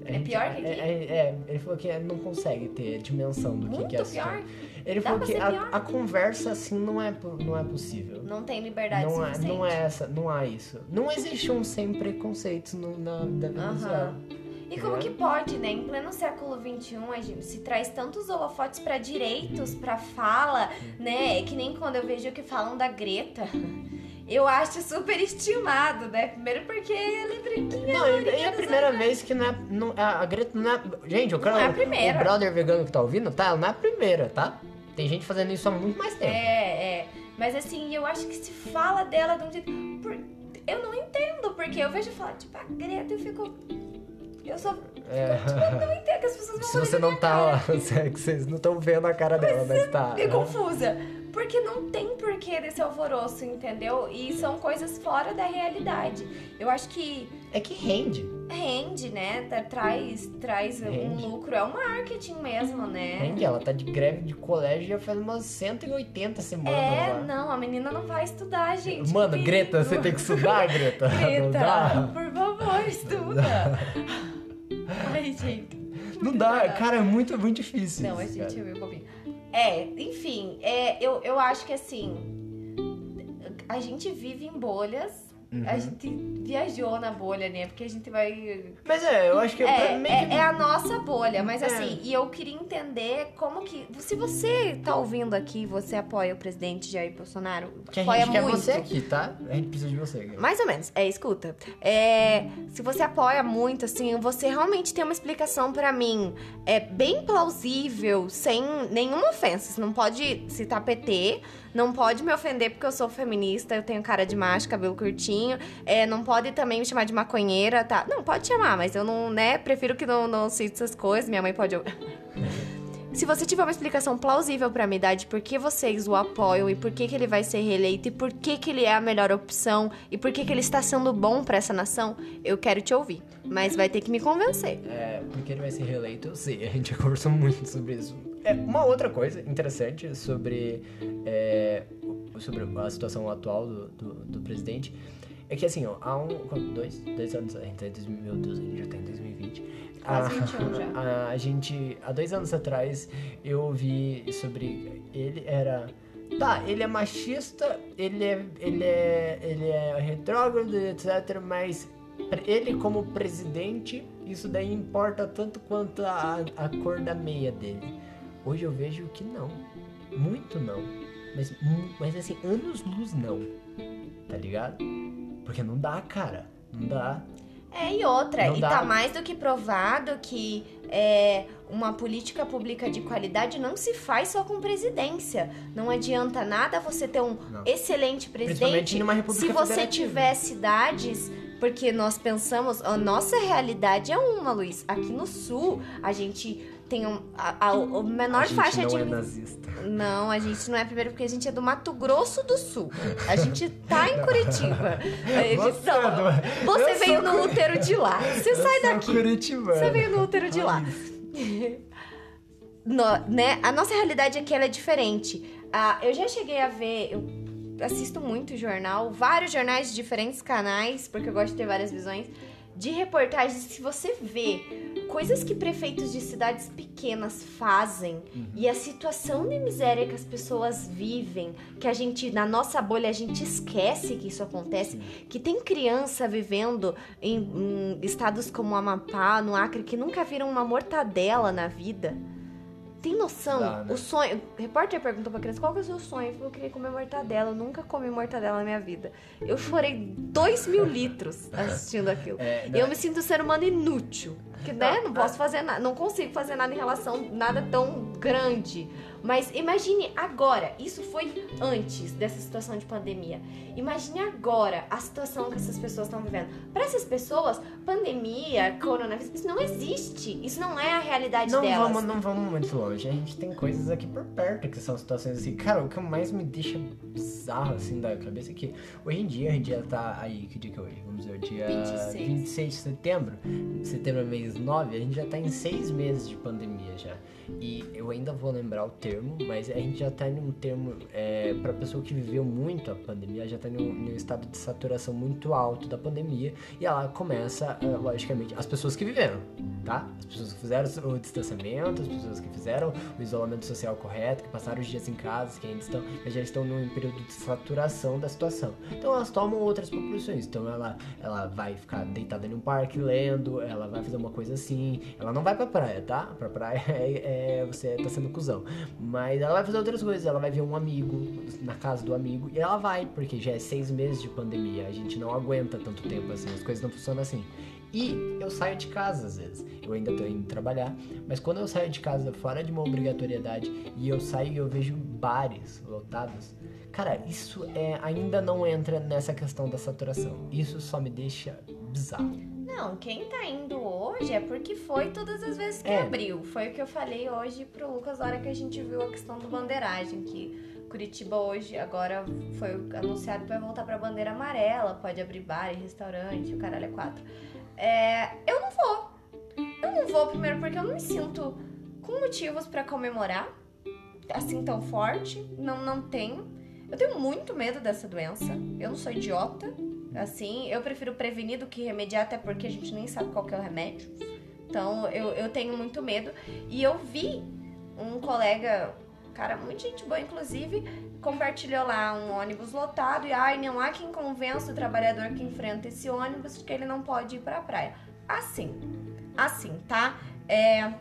É pior que aqui? É, é, é, ele falou que não consegue ter dimensão do que, Muito que é. pior. Ele Dá falou que a, a conversa assim não é, não é possível. Não tem liberdade Não é, suficiente. não é essa, não há isso. Não existe um sem preconceitos no, na da Venezuela. Aham. E como que pode, né? Em pleno século XXI, a gente se traz tantos holofotes pra direitos, pra fala, né? É que nem quando eu vejo que falam da Greta. Eu acho super estimado, né? Primeiro porque ela é branquinha. Não, lourinha a primeira olhos. vez que não é, não, a, Greta não é. Gente, eu quero. é a primeira. O brother vegano que tá ouvindo, tá? Ela não é a primeira, tá? Tem gente fazendo isso há muito mais tempo. É, é. Mas assim, eu acho que se fala dela de um jeito. por- Eu não entendo, porque eu vejo falar, tipo, a Greta, eu fico. Eu só. É. Eu não entendo que as pessoas vão Se você não tá lá, é que vocês não estão vendo a cara dela, mas tá. Fiquei né? confusa. Porque não tem porquê desse alvoroço, entendeu? E são coisas fora da realidade. Eu acho que É que rende. rende, né? Tá- traz traz Rende. um lucro. É um marketing mesmo, né? Rende. Ela tá de greve de colégio já faz umas 180 semanas É, lá. não, a menina não vai estudar, gente. Mano, Greta, você tem que estudar, Greta. Greta, por favor, estuda. Ai, gente. Não dá, cara, é muito, muito difícil. Não, a isso, gente cara. é meio bobinho. É, enfim, é, eu, eu acho que assim. A gente vive em bolhas. A Uhum. gente viajou na bolha, né? Porque a gente vai. Mas é, eu acho que É, pra meio é, que- é a nossa bolha, mas É. assim, e eu queria entender como que. Se você tá ouvindo aqui, você apoia o presidente Jair Bolsonaro? que a apoia gente quer muito. você aqui, tá? A gente precisa de você aqui. Mais ou menos, é, escuta. É, se você apoia muito, assim, você realmente tem uma explicação pra mim é bem plausível, sem nenhuma ofensa. Você não pode citar PT, não pode me ofender porque eu sou feminista, eu tenho cara de macho, cabelo curtinho, é, não pode também me chamar de maconheira, tá? Não, pode chamar, mas eu não, né, prefiro que não, não cite essas coisas, minha mãe pode... Se você tiver uma explicação plausível pra me dar de por que vocês o apoiam e por que, que ele vai ser reeleito e por que, que ele é a melhor opção e por que, que ele está sendo bom pra essa nação, eu quero te ouvir. Mas vai ter que me convencer. É, porque ele vai ser reeleito, eu sei. A gente já conversou muito sobre isso. É, uma outra coisa interessante sobre, é, sobre a situação atual do, do, do presidente é que, assim, ó, há um... Dois? Dois anos... A gente tá em 2000, meu Deus, a gente já tá em 2020. Quase A- 21 já. A, gente... Há dois anos atrás, eu ouvi sobre... Ele era... Tá, ele é machista, ele é, ele é, ele é retrógrado, etc, mas ele como presidente, isso daí importa tanto quanto a, a cor da meia dele. Hoje eu vejo que não. Muito não. Mas, mas assim, anos luz não. Tá ligado? Porque não dá, cara. Não dá. É, e outra, Não e dá. tá mais do que provado que é, uma política pública de qualidade não se faz só com presidência. Não adianta nada você ter um Não. excelente presidente se você tiver cidades Porque nós pensamos, a nossa realidade é uma, Luiz. Aqui no sul, a gente tem um, a, a, a menor a gente faixa não de. é nazista. Não, a gente não é primeiro porque a gente é do Mato Grosso do Sul. A gente tá em Curitiba. Gente- Você é do- você veio no curi- útero de lá. Você sai Eu sou daqui. curitibano. Você veio no útero de lá. No- né? A nossa realidade aqui ela é diferente. Ah, eu já cheguei a ver, eu assisto muito jornal, vários jornais de diferentes canais, porque eu gosto de ter várias visões, de reportagens. Se você vê coisas que prefeitos de cidades pequenas fazem e a situação de miséria que as pessoas vivem, que a gente, na nossa bolha, a gente esquece que isso acontece, que tem criança vivendo em, em estados como Amapá, no Acre, que nunca viram uma mortadela na vida. Tem noção? Dá, né? O sonho. O repórter perguntou pra criança qual que é o seu sonho. Eu queria comer mortadela. Eu nunca comi mortadela na minha vida. Eu chorei 2 mil litros assistindo aquilo. É, E eu me sinto um ser humano inútil. Que, né? Não, Não posso fazer nada. Não consigo fazer nada em relação. Nada tão grande. Mas imagine agora. Isso foi antes dessa situação de pandemia. Imagine agora a situação que essas pessoas estão vivendo. Para essas pessoas, pandemia, coronavírus, isso não existe. Isso não é a realidade não delas. vamos, não vamos muito longe. A gente tem coisas aqui por perto que são situações assim. Cara, o que mais me deixa bizarro assim da cabeça é que hoje em dia, hoje em dia tá aí, que dia que é hoje? Vamos ver, dia 26. 26 de setembro. Setembro é mês 9, a gente já tá em seis meses de pandemia já. E eu ainda vou lembrar o termo, mas a gente já tá em um termo, é, pra pessoa que viveu muito a pandemia, já tá em um, estado de saturação muito alto da pandemia. E ela começa, ah, logicamente, as pessoas que viveram, tá? As pessoas que fizeram o distanciamento, as pessoas que fizeram o isolamento social correto, que passaram os dias em casa, que ainda estão, já estão num período de saturação da situação. Então elas tomam outras proporções. Então ela, ela vai ficar deitada em um parque lendo, ela vai fazer uma coisa assim. Ela não vai pra praia, tá? Pra praia é, é- você tá sendo cuzão. Mas ela vai fazer outras coisas. Ela vai ver um amigo na casa do amigo e ela vai, porque já é seis meses de pandemia. A gente não aguenta tanto tempo assim, as coisas não funcionam assim. E eu saio de casa às vezes. Eu ainda tô indo trabalhar, mas quando eu saio de casa fora de uma obrigatoriedade e eu saio e eu vejo bares lotados, cara, isso é ainda não entra nessa questão da saturação. Isso só me deixa bizarro. Não, quem tá indo hoje é porque foi todas as vezes que É. abriu. Foi o que eu falei hoje pro Lucas na hora que a gente viu a questão do bandeiragem, que Curitiba hoje agora foi anunciado que vai voltar pra bandeira amarela, pode abrir bar e restaurante, o caralho é quatro. É, eu não vou. Eu não vou primeiro porque eu não me sinto com motivos pra comemorar assim tão forte, não não tenho. Eu tenho muito medo dessa doença. Eu não sou idiota. Assim, eu prefiro prevenir do que remediar, até porque a gente nem sabe qual que é o remédio. Então, eu, eu tenho muito medo. E eu vi um colega, cara, muito gente boa, inclusive, compartilhou lá um ônibus lotado e, ai, não há quem convença o trabalhador que enfrenta esse ônibus que ele não pode ir pra praia. Assim, assim, tá? É,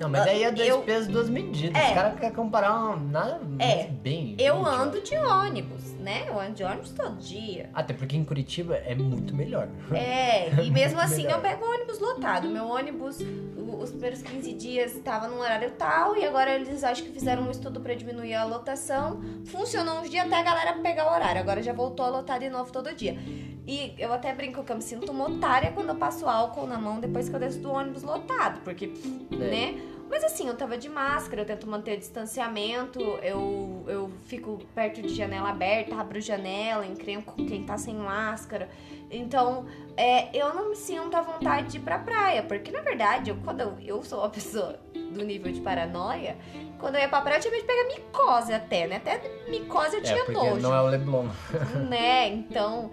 Não, mas aí é dois Eu- pesos, duas medidas. É. Os caras querem comparar uma, nada É. bem. eu ando de ônibus, né? Eu ando de ônibus todo dia. Até porque em Curitiba é muito melhor. É, e mesmo assim Melhor. eu pego ônibus lotado. Meu ônibus, o- os primeiros 15 dias estava num horário tal, e agora eles acho que fizeram um estudo pra diminuir a lotação. Funcionou uns dias até a galera pegar o horário. Agora já voltou a lotar de novo todo dia. E eu até brinco que eu me sinto uma otária quando eu passo álcool na mão depois que eu desço do ônibus lotado, porque, né? Mas assim, eu tava de máscara, eu tento manter o distanciamento, eu, eu fico perto de janela aberta, abro janela, encrenco com quem tá sem máscara. Então, é, eu não me sinto à vontade de ir pra praia, porque na verdade, eu, quando eu, eu sou uma pessoa do nível de paranoia, quando eu ia pra praia eu tinha medo de pegar micose até, né? Até micose eu tinha é, porque nojo não é o Leblon. né? Então,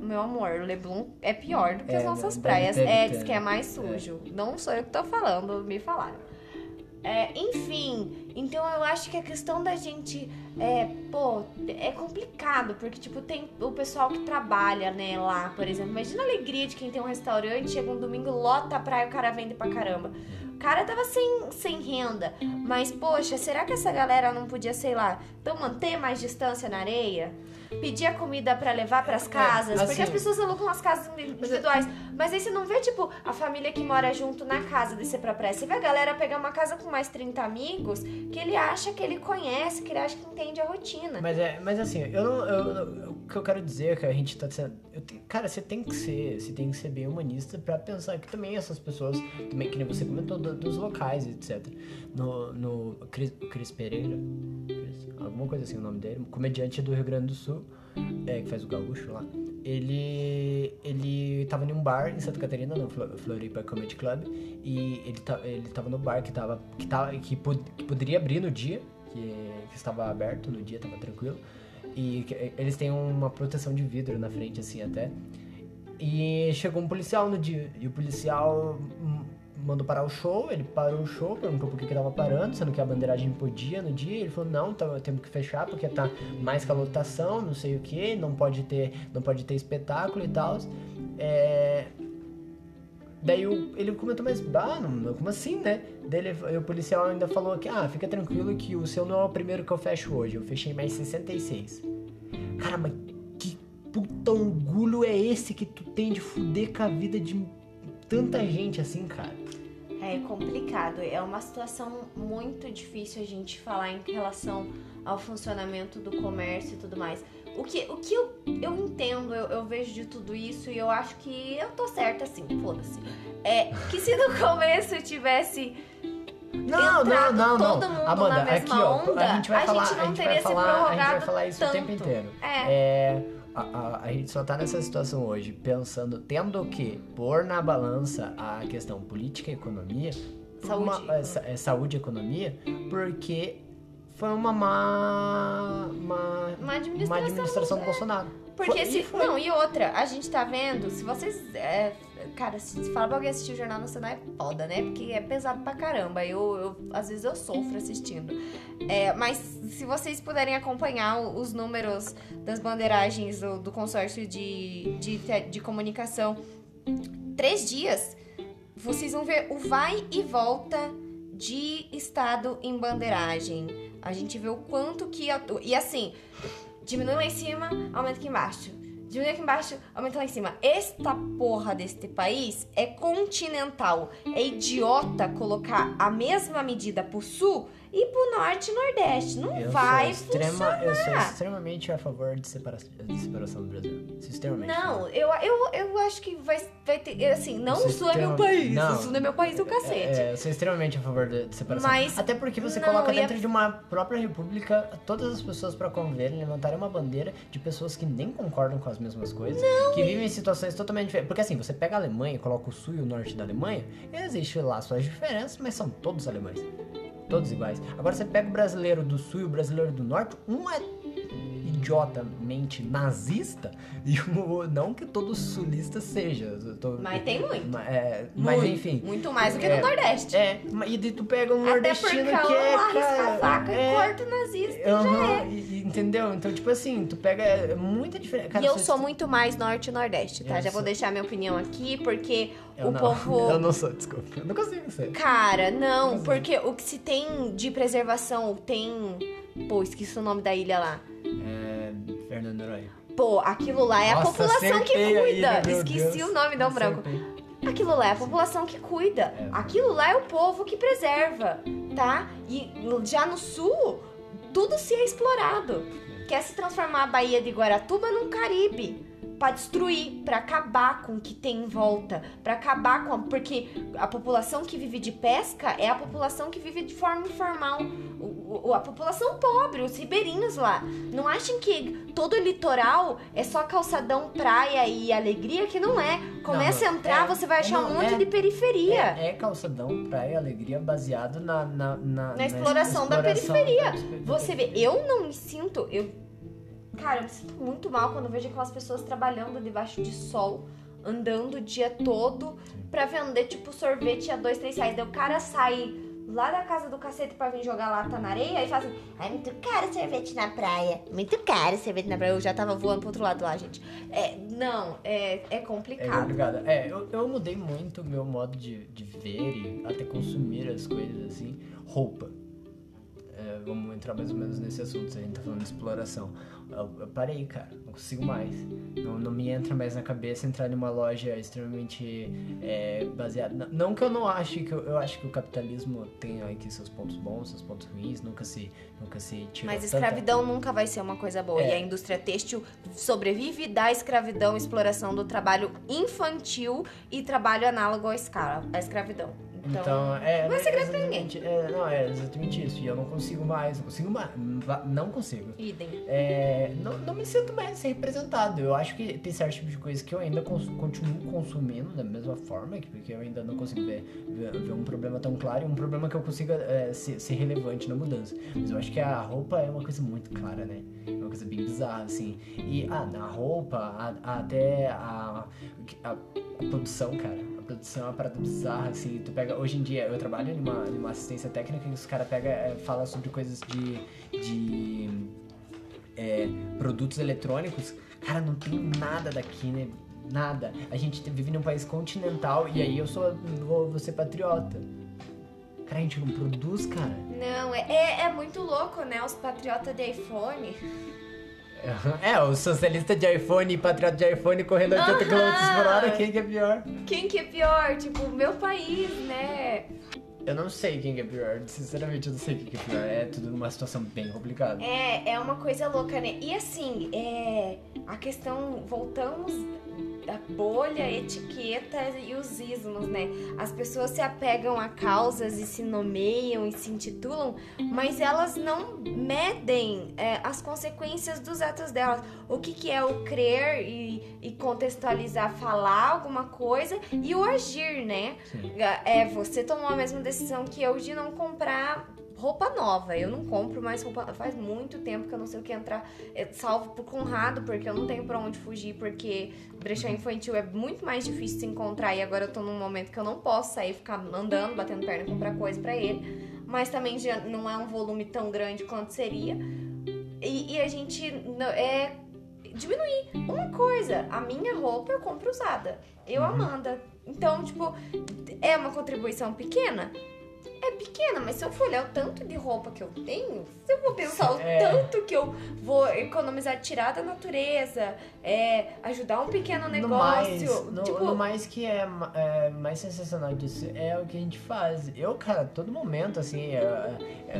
meu amor, o Leblon é pior do que É, as nossas praias. ter- É, diz que é mais sujo. Não sou eu que tô falando, me falaram. É, enfim, então eu acho que a questão da gente é, pô, é complicado, porque, tipo, tem o pessoal que trabalha, né, lá, por exemplo. Imagina a alegria de quem tem um restaurante, chega um domingo, lota a praia, o cara vende pra caramba. Cara tava sem, sem renda, mas, poxa, será que essa galera não podia, sei lá, então manter mais distância na areia? Pedir a comida pra levar pras casas, porque assim- as pessoas alugam as casas individuais. Mas aí você não vê, tipo, a família que mora junto na casa descer pra praia. Você vê a galera pegar uma casa com mais 30 amigos que ele acha que ele conhece, que ele acha que entende a rotina. Mas é, mas assim, eu não. Eu, eu- que eu quero dizer é que a gente tá eu te- cara, você tem que ser. Você tem que ser bem humanista pra pensar que também essas pessoas, também que nem você comentou, do- dos locais, etc. No. no Cris, Cris Pereira. Alguma coisa assim o nome dele, um comediante do Rio Grande do Sul, é, que faz o gaúcho lá. Ele. Ele tava em um bar em Santa Catarina, no Flo- Floripa Comedy Club, e ele, ta, ele tava no bar que tava. que, tava, que, pod, que poderia abrir no dia, que, que estava aberto no dia, tava tranquilo. E que- eles têm uma proteção de vidro na frente, assim, até. E chegou um policial no dia. E o policial mandou parar o show. Ele parou o show, perguntou por que, que tava parando, sendo que a bandeiragem podia no dia. Ele falou: não, tá, temos que fechar porque tá mais que a lotação, não sei o que, não pode ter, não pode ter espetáculo e tal. É. Daí o- ele comentou, mas ah, não, como assim, né? Daí ele- o policial ainda falou que, ah, fica tranquilo que o seu não é o primeiro que eu fecho hoje. Eu fechei mais 66. Cara, mas que puta orgulho é esse que tu tem de fuder com a vida de tanta gente assim, cara? É complicado, é uma situação muito difícil a gente falar em relação ao funcionamento do comércio e tudo mais. O que, o que eu, eu entendo, eu, eu vejo de tudo isso e eu acho que eu tô certa assim, foda-se. É que se no começo eu tivesse Não, não, não, não. todo mundo Amanda, na mesma aqui, ó, onda, a gente vai a falar, gente não a gente teria vai se falar, a gente vai prorrogado falar isso o tempo tanto. inteiro. É. É, a, a, a gente só tá nessa situação hoje pensando, tendo que pôr na balança a questão política e economia, Saúde. uma- é, é, saúde e economia, porque foi uma má, má, Uma administração, má administração do Bolsonaro. Porque Foi- se. e. Não, e outra, a gente tá vendo, se vocês. é, cara, se fala pra alguém assistir o Jornal Nacional é foda, né? Porque é pesado pra caramba. Eu, eu às vezes eu sofro assistindo. É, mas se vocês puderem acompanhar os números das bandeiragens do, do consórcio de, de, de comunicação, três dias, vocês vão ver o vai e volta de estado em bandeiragem. A gente vê o quanto que. E assim, diminui lá em cima, aumenta aqui embaixo. Diminui aqui embaixo, aumenta lá em cima. Esta porra deste país é continental. É idiota colocar a mesma medida pro sul e pro norte e nordeste. Não Eu vai sou extrema, funcionar. Eu sou extremamente a favor de, separa de separação do Brasil. Extremamente. Não, eu, eu, eu acho que vai, vai ter. Assim, não o sul é meu país. não. o sul não é meu país, o cacete. É, eu sou extremamente a favor de, de separação. Mas- Até porque você não, coloca a- dentro de uma própria república todas as pessoas pra conviverem, levantarem uma bandeira de pessoas que nem concordam com as mesmas coisas, que vivem em situações totalmente diferentes. Porque assim, você pega a Alemanha, coloca o sul e o norte da Alemanha, existem lá suas diferenças, mas são todos alemães. Todos iguais. Agora você pega o brasileiro do sul e o brasileiro do norte, um é idiotamente nazista e o não que todo sulista seja. tô- Mas tem muito. É, mas Muito, enfim. Muito mais do que É, no Nordeste. É, e daí tu pega um Até nordestino porque que é. cara, faca é, e corta o nazista e já é. e- entendeu? Então, tipo assim, tu pega é muita diferença. Cara, e eu sou muito mais norte e nordeste, tá? Eu Já vou sou- deixar minha opinião aqui, porque Eu o não, povo. Eu não sou, desculpa. Eu não consigo ser. Cara, não, Mas é. porque o que se tem de preservação tem. Pô, esqueci o nome da ilha lá. É. Fernando Noronha. Pô, aquilo lá é a Nossa, população que cuida. meu Esqueci Deus. o nome, um branco. Aquilo lá é a população que cuida. É. Aquilo lá é o povo que preserva, tá? E já no sul, tudo se é explorado. Quer se transformar a Baía de Guaratuba num Caribe. Pra destruir, pra acabar com o que tem em volta, pra acabar com. a- Porque a população que vive de pesca é a população que vive de forma informal. A população pobre, os ribeirinhos lá. Não achem que todo o litoral é só calçadão, praia e alegria, que não é. Começa Não, a entrar, é- você vai é, achar não, um monte é- de periferia. É, é calçadão, praia, alegria, baseado na... Na, na, Na exploração da exploração periferia. da- Você vê, eu não me sinto. Eu, cara, eu me sinto muito mal quando vejo aquelas pessoas trabalhando debaixo de sol, andando o dia todo pra vender, tipo, sorvete a dois, três reais. Daí o cara sai lá da casa do cacete pra vir jogar lata na areia e fala assim: é muito caro sorvete na praia. Muito caro sorvete na praia. Eu já tava voando pro outro lado lá, gente. É, não, é, é É complicado. complicado. É, eu, eu mudei muito o meu modo de, de ver e até consumir as coisas assim. Roupa. Vamos entrar mais ou menos nesse assunto, se a gente tá falando de exploração. Eu, eu parei, cara, não consigo mais. Não, não me entra mais na cabeça entrar numa loja extremamente é, baseada. Não, não que eu não ache que eu, eu acho que o capitalismo tem aqui seus pontos bons, seus pontos ruins, nunca se, nunca se tirou Mas tanta- escravidão nunca vai ser uma coisa boa. É. E a indústria têxtil sobrevive da escravidão, exploração do trabalho infantil e trabalho análogo à, escra- à escravidão. Então, Então, é, não é é segredo pra exatamente, é, não, é exatamente isso. E eu não consigo mais, não consigo mais, não consigo. idem. É, não, não me sinto mais representado. Eu acho que tem certo tipo de coisa que eu ainda cons- continuo consumindo da mesma forma, que- porque eu ainda não consigo ver, ver, ver um problema tão claro e um problema que eu consiga é, ser, ser relevante na mudança. Mas eu acho que a roupa é uma coisa muito clara, né? É uma coisa bem bizarra, assim. E ah, na roupa, a- a- até a, a produção, cara. Produção é uma parada bizarra, assim. Tu pega, hoje em dia, eu trabalho numa, numa assistência técnica e os caras pegam, é, fala sobre coisas de. de é, produtos eletrônicos, cara, não tem nada daqui, né? Nada. A gente vive num país continental e aí eu sou vou, vou ser patriota. Cara, a gente não produz, cara. Não, é, é, é muito louco, né? Os patriotas de iPhone. É, o socialista de iPhone e patriota de iPhone correndo 80 km por hora, quem que é pior? Quem que é pior? Tipo, meu país, né? Eu não sei quem que é pior, sinceramente eu não sei quem que é pior. É tudo numa situação bem complicada. É, é uma coisa louca, né? E assim, é, a questão, voltamos da bolha, etiqueta e os ismos, né? As pessoas se apegam a causas e se nomeiam e se intitulam, mas elas não medem é, as consequências dos atos delas. O que, que é o crer e, e contextualizar, falar alguma coisa e o agir, né? Sim. É, você tomou a mesma decisão que eu de não comprar roupa nova. Eu não compro mais roupa. Faz muito tempo que eu não sei o que entrar. É, salvo por Conrado, porque eu não tenho pra onde fugir, porque brechó infantil é muito mais difícil de se encontrar. E agora eu tô num momento que eu não posso sair, ficar andando, batendo perna e comprar coisa pra ele. Mas também já não é um volume tão grande quanto seria. E, e a gente é diminuir uma coisa. A minha roupa eu compro usada. Eu, Amanda. Então, tipo, é uma contribuição pequena? É pequena, mas se eu for olhar o tanto de roupa que eu tenho, se eu vou pensar o É. tanto que eu vou economizar, tirar da natureza, é, ajudar um pequeno No negócio. mais, no, tipo, no mais que é, é mais sensacional disso é o que a gente faz. Eu, cara, todo momento, assim, eu,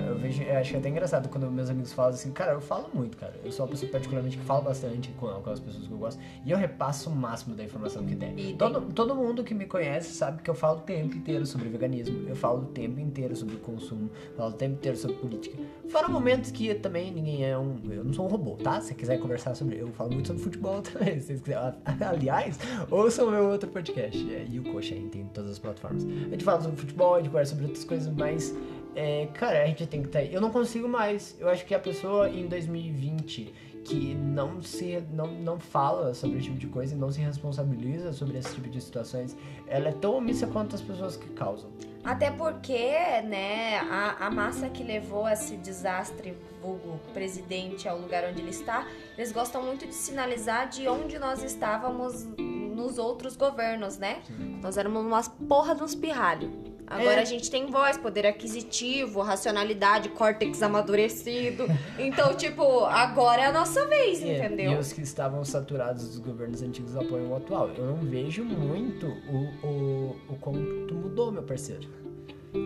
eu- vejo, eu acho até engraçado quando meus amigos falam assim, cara, eu falo muito, cara. Eu sou uma pessoa particularmente que fala bastante com, com as pessoas que eu gosto e eu repasso o máximo da informação que der. Todo, todo mundo que me conhece sabe que eu falo o tempo inteiro sobre veganismo, eu falo o tempo inteiro sobre consumo, falo o tempo inteiro sobre política. Fora momentos que também ninguém é um. Eu não sou um robô, tá? Se você quiser conversar sobre. Eu falo muito sobre futebol também. Se vocês quiserem. Aliás, ouçam o meu outro podcast. É, e o Coxa tem em todas as plataformas. A gente fala sobre futebol, a gente conversa sobre outras coisas, mas. é, cara, a gente tem que estar aí. Eu não consigo mais. Eu acho que a pessoa em 2020 que não se não, não fala sobre esse tipo de coisa e não se responsabiliza sobre esse tipo de situações, ela é tão omissa quanto as pessoas que causam. Até porque, né, a, a massa que levou esse desastre, vulgo presidente, ao lugar onde ele está, eles gostam muito de sinalizar de onde nós estávamos nos outros governos, né? Nós éramos umas porra de uns pirralho. Agora É. a gente tem voz, poder aquisitivo, racionalidade, córtex amadurecido. Então, tipo, agora é a nossa vez, E- entendeu? E os que estavam saturados dos governos antigos apoiam o atual. Eu não vejo muito o, o, o como tu mudou, meu parceiro.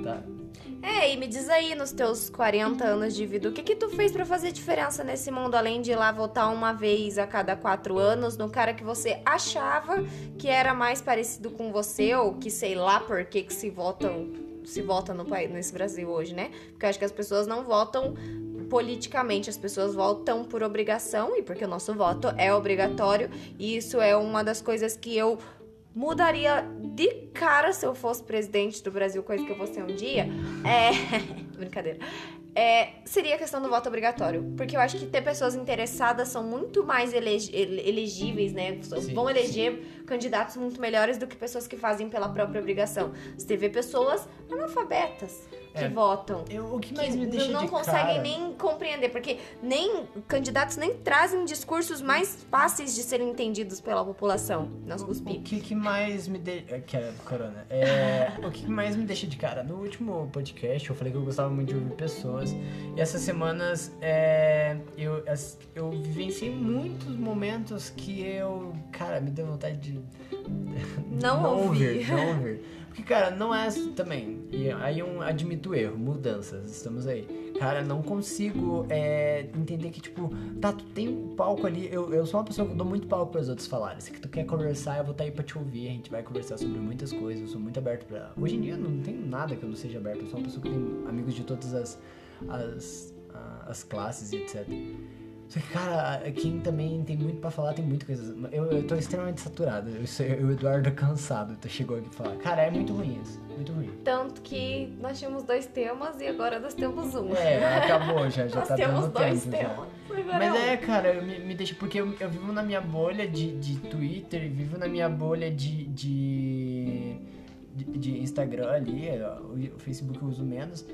Tá? É, e me diz aí, nos teus 40 anos de vida, o que que tu fez pra fazer diferença nesse mundo, além de ir lá votar uma vez a cada quatro anos no cara que você achava que era mais parecido com você, ou que sei lá por que que se votam, se vota no país, nesse Brasil hoje, né? Porque eu acho que as pessoas não votam politicamente, as pessoas votam por obrigação, e porque o nosso voto é obrigatório, e isso é uma das coisas que eu mudaria de cara se eu fosse presidente do Brasil, coisa que eu vou ser um dia. É. Brincadeira. É, seria a questão do voto obrigatório. Porque eu acho que ter pessoas interessadas são muito mais elegíveis, né? Sim, Vão eleger candidatos muito melhores do que pessoas que fazem pela própria obrigação. Você vê pessoas analfabetas. Que É. votam. Eu, o que Que mais me deixa não de conseguem cara... nem compreender, porque nem candidatos nem trazem discursos mais fáceis de serem entendidos pela população. Nós O cuspimos. que, que mais me deixa. Que é corona. É, o que mais me deixa de cara? No último podcast eu falei que eu gostava muito de ouvir pessoas. E essas semanas é, eu, eu vivenciei muitos momentos que eu. Cara, me deu vontade de. Não ouvir. Não ouvir. Porque, cara, não é também. E aí eu admito erro, mudanças, estamos aí. Cara, não consigo é, entender que, tipo, tá, tu tem um palco ali. Eu, eu sou uma pessoa que dou muito palco para os outros falarem. Se tu quer conversar, eu vou estar aí pra te ouvir. A gente vai conversar sobre muitas coisas. Eu sou muito aberto pra. Hoje em dia não tenho nada que eu não seja aberto. Eu sou uma pessoa que tem amigos de todas as, as, as classes e etc. Só que, cara, quem também tem muito pra falar, tem muita coisa. Eu, eu tô extremamente saturado. Eu, eu, o Eduardo cansado, então chegou aqui pra falar. Cara, é muito ruim isso. Muito ruim. Tanto que nós tínhamos dois temas e agora nós temos um. É, acabou já, já nós tá temos dando dois tempo já. temas. Agora Mas é, cara, me, me deixa. Porque eu, eu vivo na minha bolha de, de Twitter, vivo na minha bolha de. de, de, Instagram ali, o Facebook eu uso menos.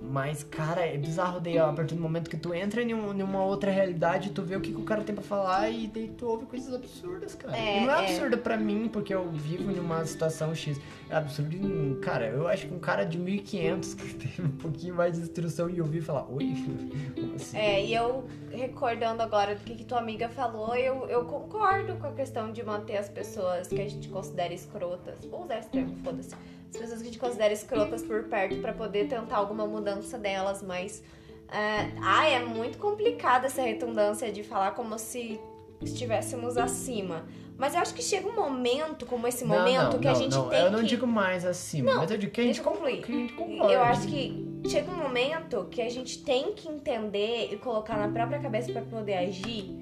Mas, cara, é bizarro daí, ó, a partir do momento que tu entra em, um- em uma outra realidade, tu vê o que, que o cara tem pra falar e daí tu ouve coisas absurdas, cara. É, e não é, é. absurdo pra mim, porque eu vivo em uma situação X. Absurdo, cara, eu acho que um cara de 1500 que tem um pouquinho mais de instrução e ouvir falar, oi? Como assim? É, e eu recordando agora do que, que tua amiga falou, eu, eu concordo com a questão de manter as pessoas que a gente considera escrotas. Vou usar esse termo, foda-se. As pessoas que a gente considera escrotas por perto pra poder tentar alguma mudança delas, mas. É, ai, é muito complicada essa redundância de falar como se estivéssemos acima. Mas eu acho que chega um momento, como esse Não, momento, não, que a não, gente não, tem Eu não que... digo mais acima, mas eu digo que a gente, deixa eu concluir. que a gente concorda. Eu acho que chega um momento que a gente tem que entender e colocar na própria cabeça pra poder agir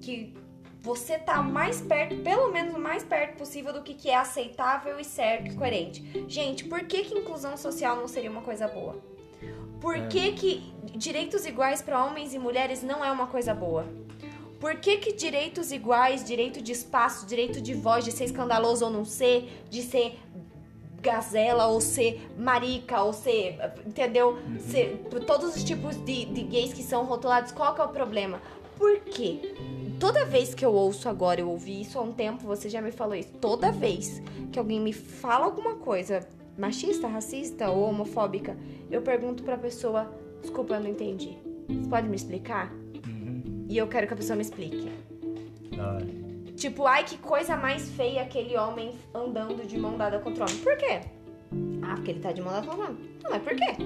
que você tá mais perto, pelo menos o mais perto possível do que, que é aceitável e certo e coerente. Gente, por que, que inclusão social não seria uma coisa boa? Por É. que, que direitos iguais para homens e mulheres não é uma coisa boa? Por que, que direitos iguais, direito de espaço, direito de voz, de ser escandaloso ou não ser, de ser gazela ou ser marica ou ser, entendeu? Ser, todos os tipos de, de gays que são rotulados, qual que é o problema? Por quê? Toda vez que eu ouço agora, eu ouvi isso há um tempo, você já me falou isso. Toda vez que alguém me fala alguma coisa machista, racista ou homofóbica, eu pergunto pra pessoa: desculpa, eu não entendi. Você pode me explicar? E eu quero que a pessoa me explique. Hora. Tipo, ai, que coisa mais feia aquele homem andando de mão dada contra o homem. Por quê? Ah, porque ele tá de mão dada contra o homem. Não, mas por quê?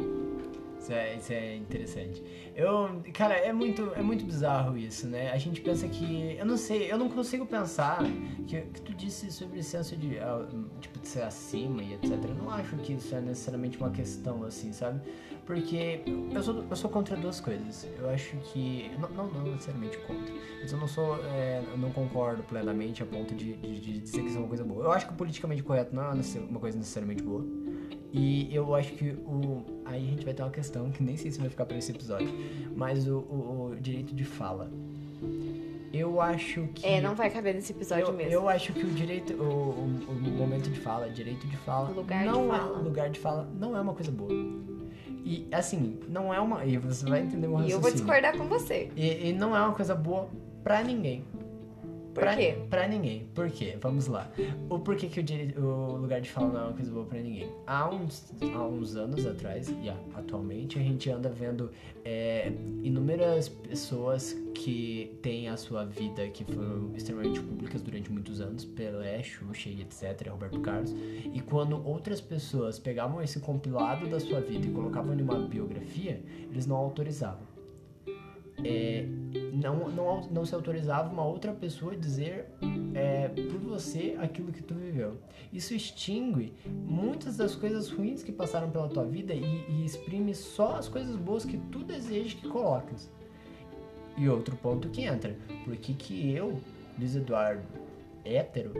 Isso é, isso é interessante. Eu, cara, é muito, é muito bizarro isso, né? A gente pensa que. Eu não sei, eu não consigo pensar que, que tu disse sobre o senso de, ah, tipo, de ser acima e etc. Eu não acho que isso é necessariamente uma questão assim, sabe? Porque eu sou, eu sou contra duas coisas. Eu acho que. Não, não, não necessariamente contra. Mas eu não sou. é, eu não concordo plenamente a ponto de, de, de dizer que isso é uma coisa boa. Eu acho que o politicamente correto não é uma coisa necessariamente boa. E eu acho que o. Aí a gente vai ter uma questão que nem sei se vai ficar pra esse episódio. Mas o, o- o direito de fala. Eu acho que. É, não vai caber nesse episódio eu, mesmo. eu acho que o direito, o, o- o momento de fala, direito de fala, Lugar de não fala. é lugar de fala, não é uma coisa boa. E assim, não é uma, e você vai entender o E eu raciocínio. vou discordar com você. E, e não é uma coisa boa pra ninguém. Por pra, quê? Pra ninguém. Por quê? Vamos lá. O porquê que o, direito, o lugar de fala não é uma coisa boa pra ninguém? Há uns, há uns anos atrás, e há- atualmente, a gente anda vendo é, inúmeras pessoas que têm a sua vida, que foram extremamente públicas durante muitos anos, Pelé, Xuxa e etc., Roberto Carlos, e quando outras pessoas pegavam esse compilado da sua vida e colocavam em uma biografia, eles não autorizavam. É, não, não, não se autorizava uma outra pessoa dizer é, por você aquilo que tu viveu. Isso extingue muitas das coisas ruins que passaram pela tua vida e, e exprime só as coisas boas que tu deseja que colocas. E outro ponto que entra, por que que eu, Luiz Eduardo, hétero,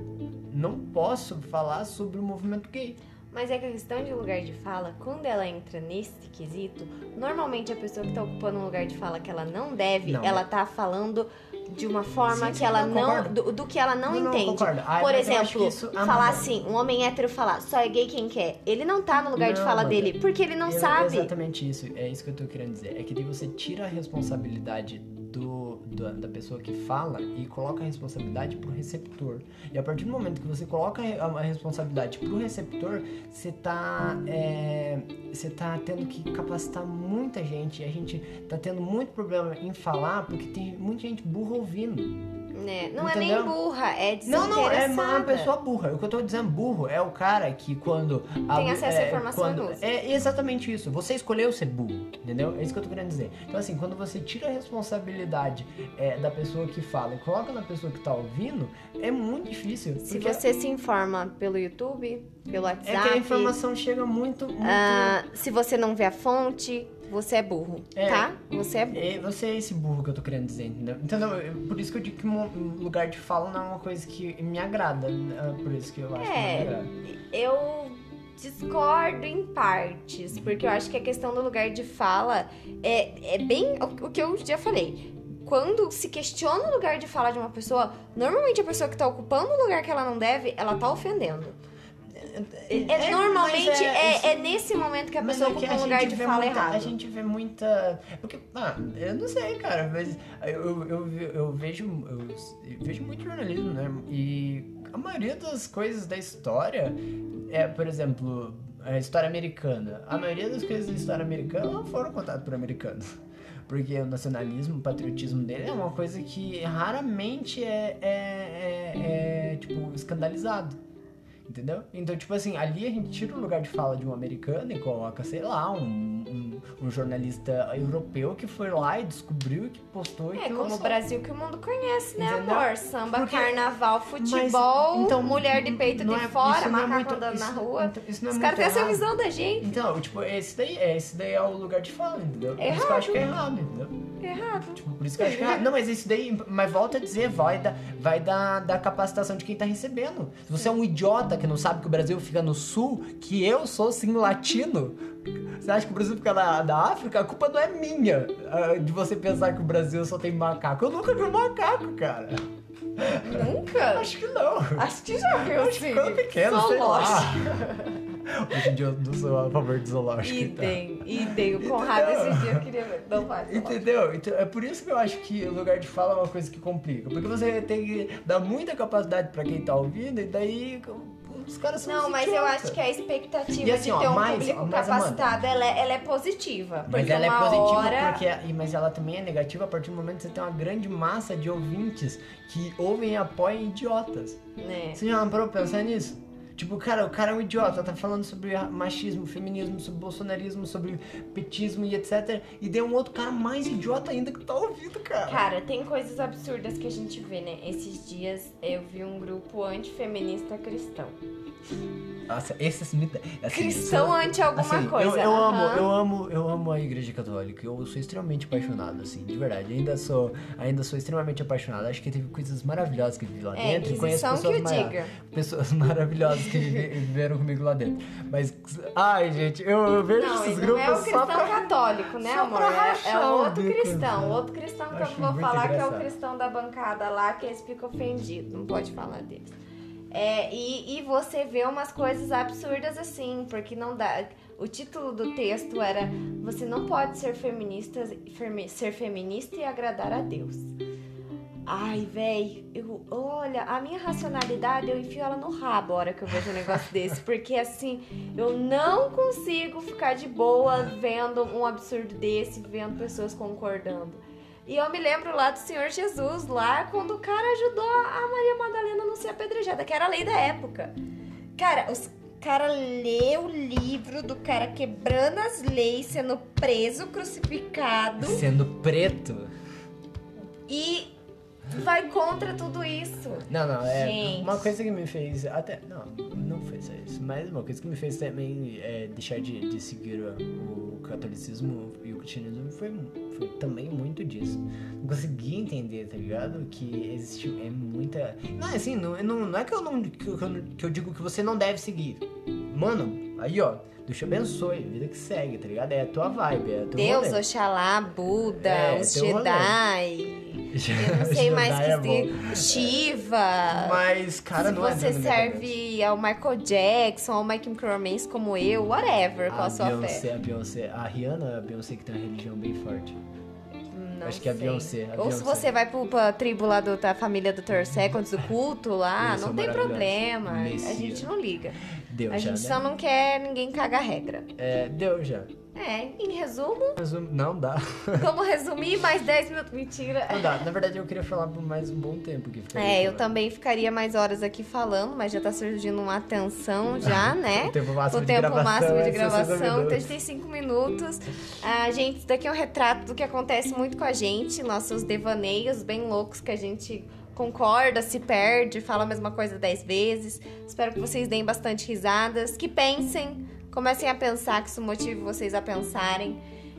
não posso falar sobre o movimento gay? Mas é que a questão de lugar de fala, quando ela entra nesse quesito, normalmente a pessoa que tá ocupando um lugar de fala que ela não deve, Não, ela tá falando de uma forma Sim, que ela não, não. Do, do que ela não, Não, não, entende. concordo. Ah, Por exemplo, ah, falar não. assim, um homem hétero falar só é gay quem quer. Ele não tá no lugar de Não, fala dele, porque ele não Eu- sabe. Exatamente isso. É isso que eu tô querendo dizer. É que daí você tira a responsabilidade do, do- da pessoa que fala e coloca a responsabilidade pro receptor. E a partir do momento que você coloca a, a responsabilidade pro receptor, você tá, é, você tá tendo que capacitar muita gente. E a gente tá tendo muito problema em falar porque tem muita gente burra ouvindo. Né? Não é nem Entendeu? burra, é Não, não, é uma desinteressada. pessoa burra. O que eu tô dizendo burro é o cara que quando... Tem acesso à informação e quando, usa. É exatamente isso. Você escolheu ser burro, entendeu? É isso que eu tô querendo dizer. Então, assim, quando você tira a responsabilidade é, da pessoa que fala e coloca na pessoa que tá ouvindo, é muito difícil. Se você se informa pelo YouTube, pelo É WhatsApp, que a informação chega muito... muito ah, se você não vê a fonte, você é burro, É. tá? Você é burro. É, você é esse burro que eu tô querendo dizer, entendeu? Eu- Por isso que eu digo que mo- lugar de fala não é uma coisa que me agrada. é Por isso que eu acho que não me É, agrada. eu discordo em partes, porque eu acho que a questão do lugar de fala é, é bem o o que eu já falei. Quando se questiona o lugar de fala de uma pessoa, normalmente a pessoa que tá ocupando o lugar que ela não deve, ela tá ofendendo. É, É, normalmente é- é, é nesse momento que a pessoa é ocupa um lugar de fala muita- errado. A gente vê muita. Porque, ah, eu não sei, cara, mas eu, eu, eu vejo. Eu, eu vejo muito jornalismo, né? E a maioria das coisas da história é, por exemplo, a história americana. A maioria das coisas da história americana não foram contadas por americanos. Porque o nacionalismo, o patriotismo dele é uma coisa que raramente é, é, é, é, tipo, escandalizado. Entendeu? Então, tipo assim, ali a gente tira o lugar de fala de um americano e coloca, sei lá, um, um, um jornalista europeu que foi lá e descobriu, que postou e É que como o. Brasil que o mundo conhece, né, Entendeu? amor? Samba, Porque- carnaval, futebol, então, mulher de peito de é- fora, é macaco muito- andando na isso- rua. então, isso não é Os caras têm essa errado. visão da gente. Então, tipo, esse daí, é, esse daí é o lugar de fala, entendeu? Por isso que eu acho que é errado, entendeu? Errado. Tipo, por isso que eu acho que é errado. Não, mas esse daí, mas volta a dizer, vai da, vai da, da capacitação de quem tá recebendo. Se você é um idiota que não sabe que o Brasil fica no sul, que eu sou sim latino, você acha que o Brasil fica na, na África? A culpa não é minha ah, de você pensar que o Brasil só tem macaco. Eu nunca vi um macaco, cara. Nunca? Acho que não. Acho que já viu, Acho que sim. quando pequeno, sei lá. Hoje em dia eu não sou a favor do zoológico. E então. tem, e tem. O Conrado Entendeu? esse dia eu queria ver. Não zoológico. Entendeu? Então, é por isso que eu acho que o lugar de fala é uma coisa que complica. Porque você tem que dar muita capacidade pra quem tá ouvindo e daí os caras são Não, uns mas eu acho que a expectativa assim, de ó, ter um mais- público ó, mais, capacitado, ela é, ela é positiva. Mas ela é positiva hora... porque. e- Mas ela também é negativa a partir do momento que você tem uma grande massa de ouvintes que ouvem e apoiam idiotas. Né? Você já parou pra pensar nisso? Tipo, cara, o cara é um idiota, tá falando sobre machismo, feminismo, sobre bolsonarismo, sobre petismo e etc. E tem um outro cara mais idiota ainda que tá ouvindo, cara. Cara, tem coisas absurdas que a gente vê, né? Esses dias eu vi um grupo antifeminista cristão. Nossa, esses. Assim, Cristão anti alguma assim, coisa. Eu, eu amo, aham. eu amo, eu amo a igreja católica. Eu sou extremamente apaixonado, assim, de verdade. Ainda sou, ainda sou extremamente apaixonado. Acho que teve coisas maravilhosas que vivi lá É, dentro. conheço pessoas mara-. Pessoas maravilhosas que vive- viveram comigo lá dentro. Mas, ai, gente, eu, eu vejo Não, esses grupos não é o só cristão pra... católico, né, amor? É, é o outro cristão. né? O outro cristão que eu vou falar que é o cristão da bancada lá, que eles ficam ofendidos. Não pode falar deles. É, e, e você vê umas coisas absurdas assim, porque não dá. O título do texto era Você não pode ser feminista, femi- ser feminista e agradar a Deus. Ai, véi, eu, olha, a minha racionalidade eu enfio ela no rabo a hora que eu vejo um negócio desse. Porque assim, eu não consigo ficar de boa vendo um absurdo desse, vendo pessoas concordando. E eu me lembro lá do Senhor Jesus, lá quando o cara ajudou a Maria Madalena a não ser apedrejada, que era a lei da época. Cara, os cara lê o livro do cara quebrando as leis, sendo preso, crucificado Sendo preto. e vai contra tudo isso. Não, não, é. Gente. Uma coisa que me fez. Até. Não, não foi só isso. Mas uma coisa que me fez também é, deixar de, de seguir o, o catolicismo e o cristianismo foi, foi também muito disso. Não consegui entender, tá ligado? Que existe é muita. Não, assim, não, não, não é que eu, não, que, eu, que eu digo que você não deve seguir. Mano, aí ó, Deus te abençoe, vida que segue, tá ligado? É a tua vibe, é Deus, rolê. Oxalá, Buda, É, os rolê. Jedi. Eu não sei mais é que bom. Shiva. Mas, cara, Se não é você cabeça. serve ao Michael Jackson, ao Michael Romance como eu, whatever, qual a sua fé. Beyoncé, a Beyoncé, a Rihanna, a Beyoncé que tem uma religião bem forte. Não Acho que é a. Beyoncé, a Ou se Beyoncé. você vai pro, pra tribo lá do- da família do Third Seconds, do culto lá, Eles não tem problema. A Messias. gente não liga. Deu A já, gente né? só não quer ninguém cagar regra. É, deu já. É, em resumo, Resumo- Não dá. vamos resumir mais 10 minutos. Mentira. Não dá. Na verdade, eu queria falar por mais um bom tempo. Que ficaria É, eu falando. também ficaria mais horas aqui falando, mas já tá surgindo uma tensão já, né? O tempo máximo o de tempo gravação máximo é de 60 gravação, então a gente tem 5 minutos. Ah, gente, isso daqui é um retrato do que acontece muito com a gente, nossos devaneios bem loucos que a gente concorda, se perde, fala a mesma coisa 10 vezes. Espero que vocês deem bastante risadas, que pensem, comecem a pensar, que isso motive vocês a pensarem.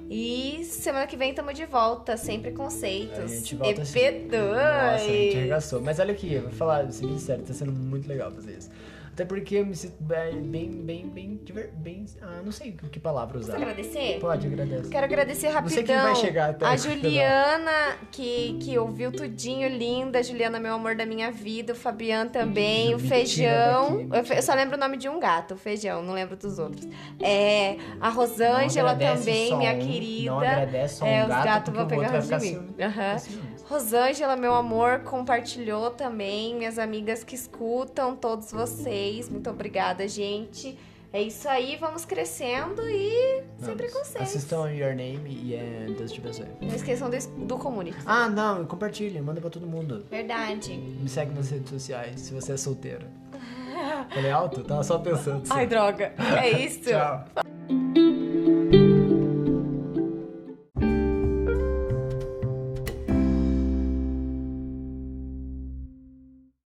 E semana que vem tamo de volta, sempre conceitos. A gente volta assim. EP2. Nossa, a gente arregaçou. Mas olha aqui, eu vou falar, ser sério, tá sendo muito legal fazer isso. Até porque eu me sinto bem, bem, bem, bem, bem ah, não sei que palavra Posso usar. agradecer? Pode, agradeço. Quero agradecer Não sei quem rapidão vai chegar até a o. Juliana, que, que ouviu tudinho, linda. Juliana, meu amor da minha vida. O Fabian também. O Feijão. Eu, eu só lembro o nome de um gato, o Feijão. Não lembro dos outros. É, a Rosângela também, minha um, querida. Não agradece só um É, os gato, gatos porque vão o pegar ranço ficar de mim. Aham. Fica ciúme. Rosângela, meu amor, compartilhou também. Minhas amigas que escutam, todos vocês. Muito obrigada, gente. É isso aí, vamos crescendo e sempre Vamos. com vocês. Assistam Your Name e é, Deus te abençoe. Não esqueçam do, do community. Ah, não, compartilha, manda pra todo mundo. Verdade. Me segue nas redes sociais se você é solteiro. Falei alto? Tava só pensando. Ai, droga. É isso. Tchau.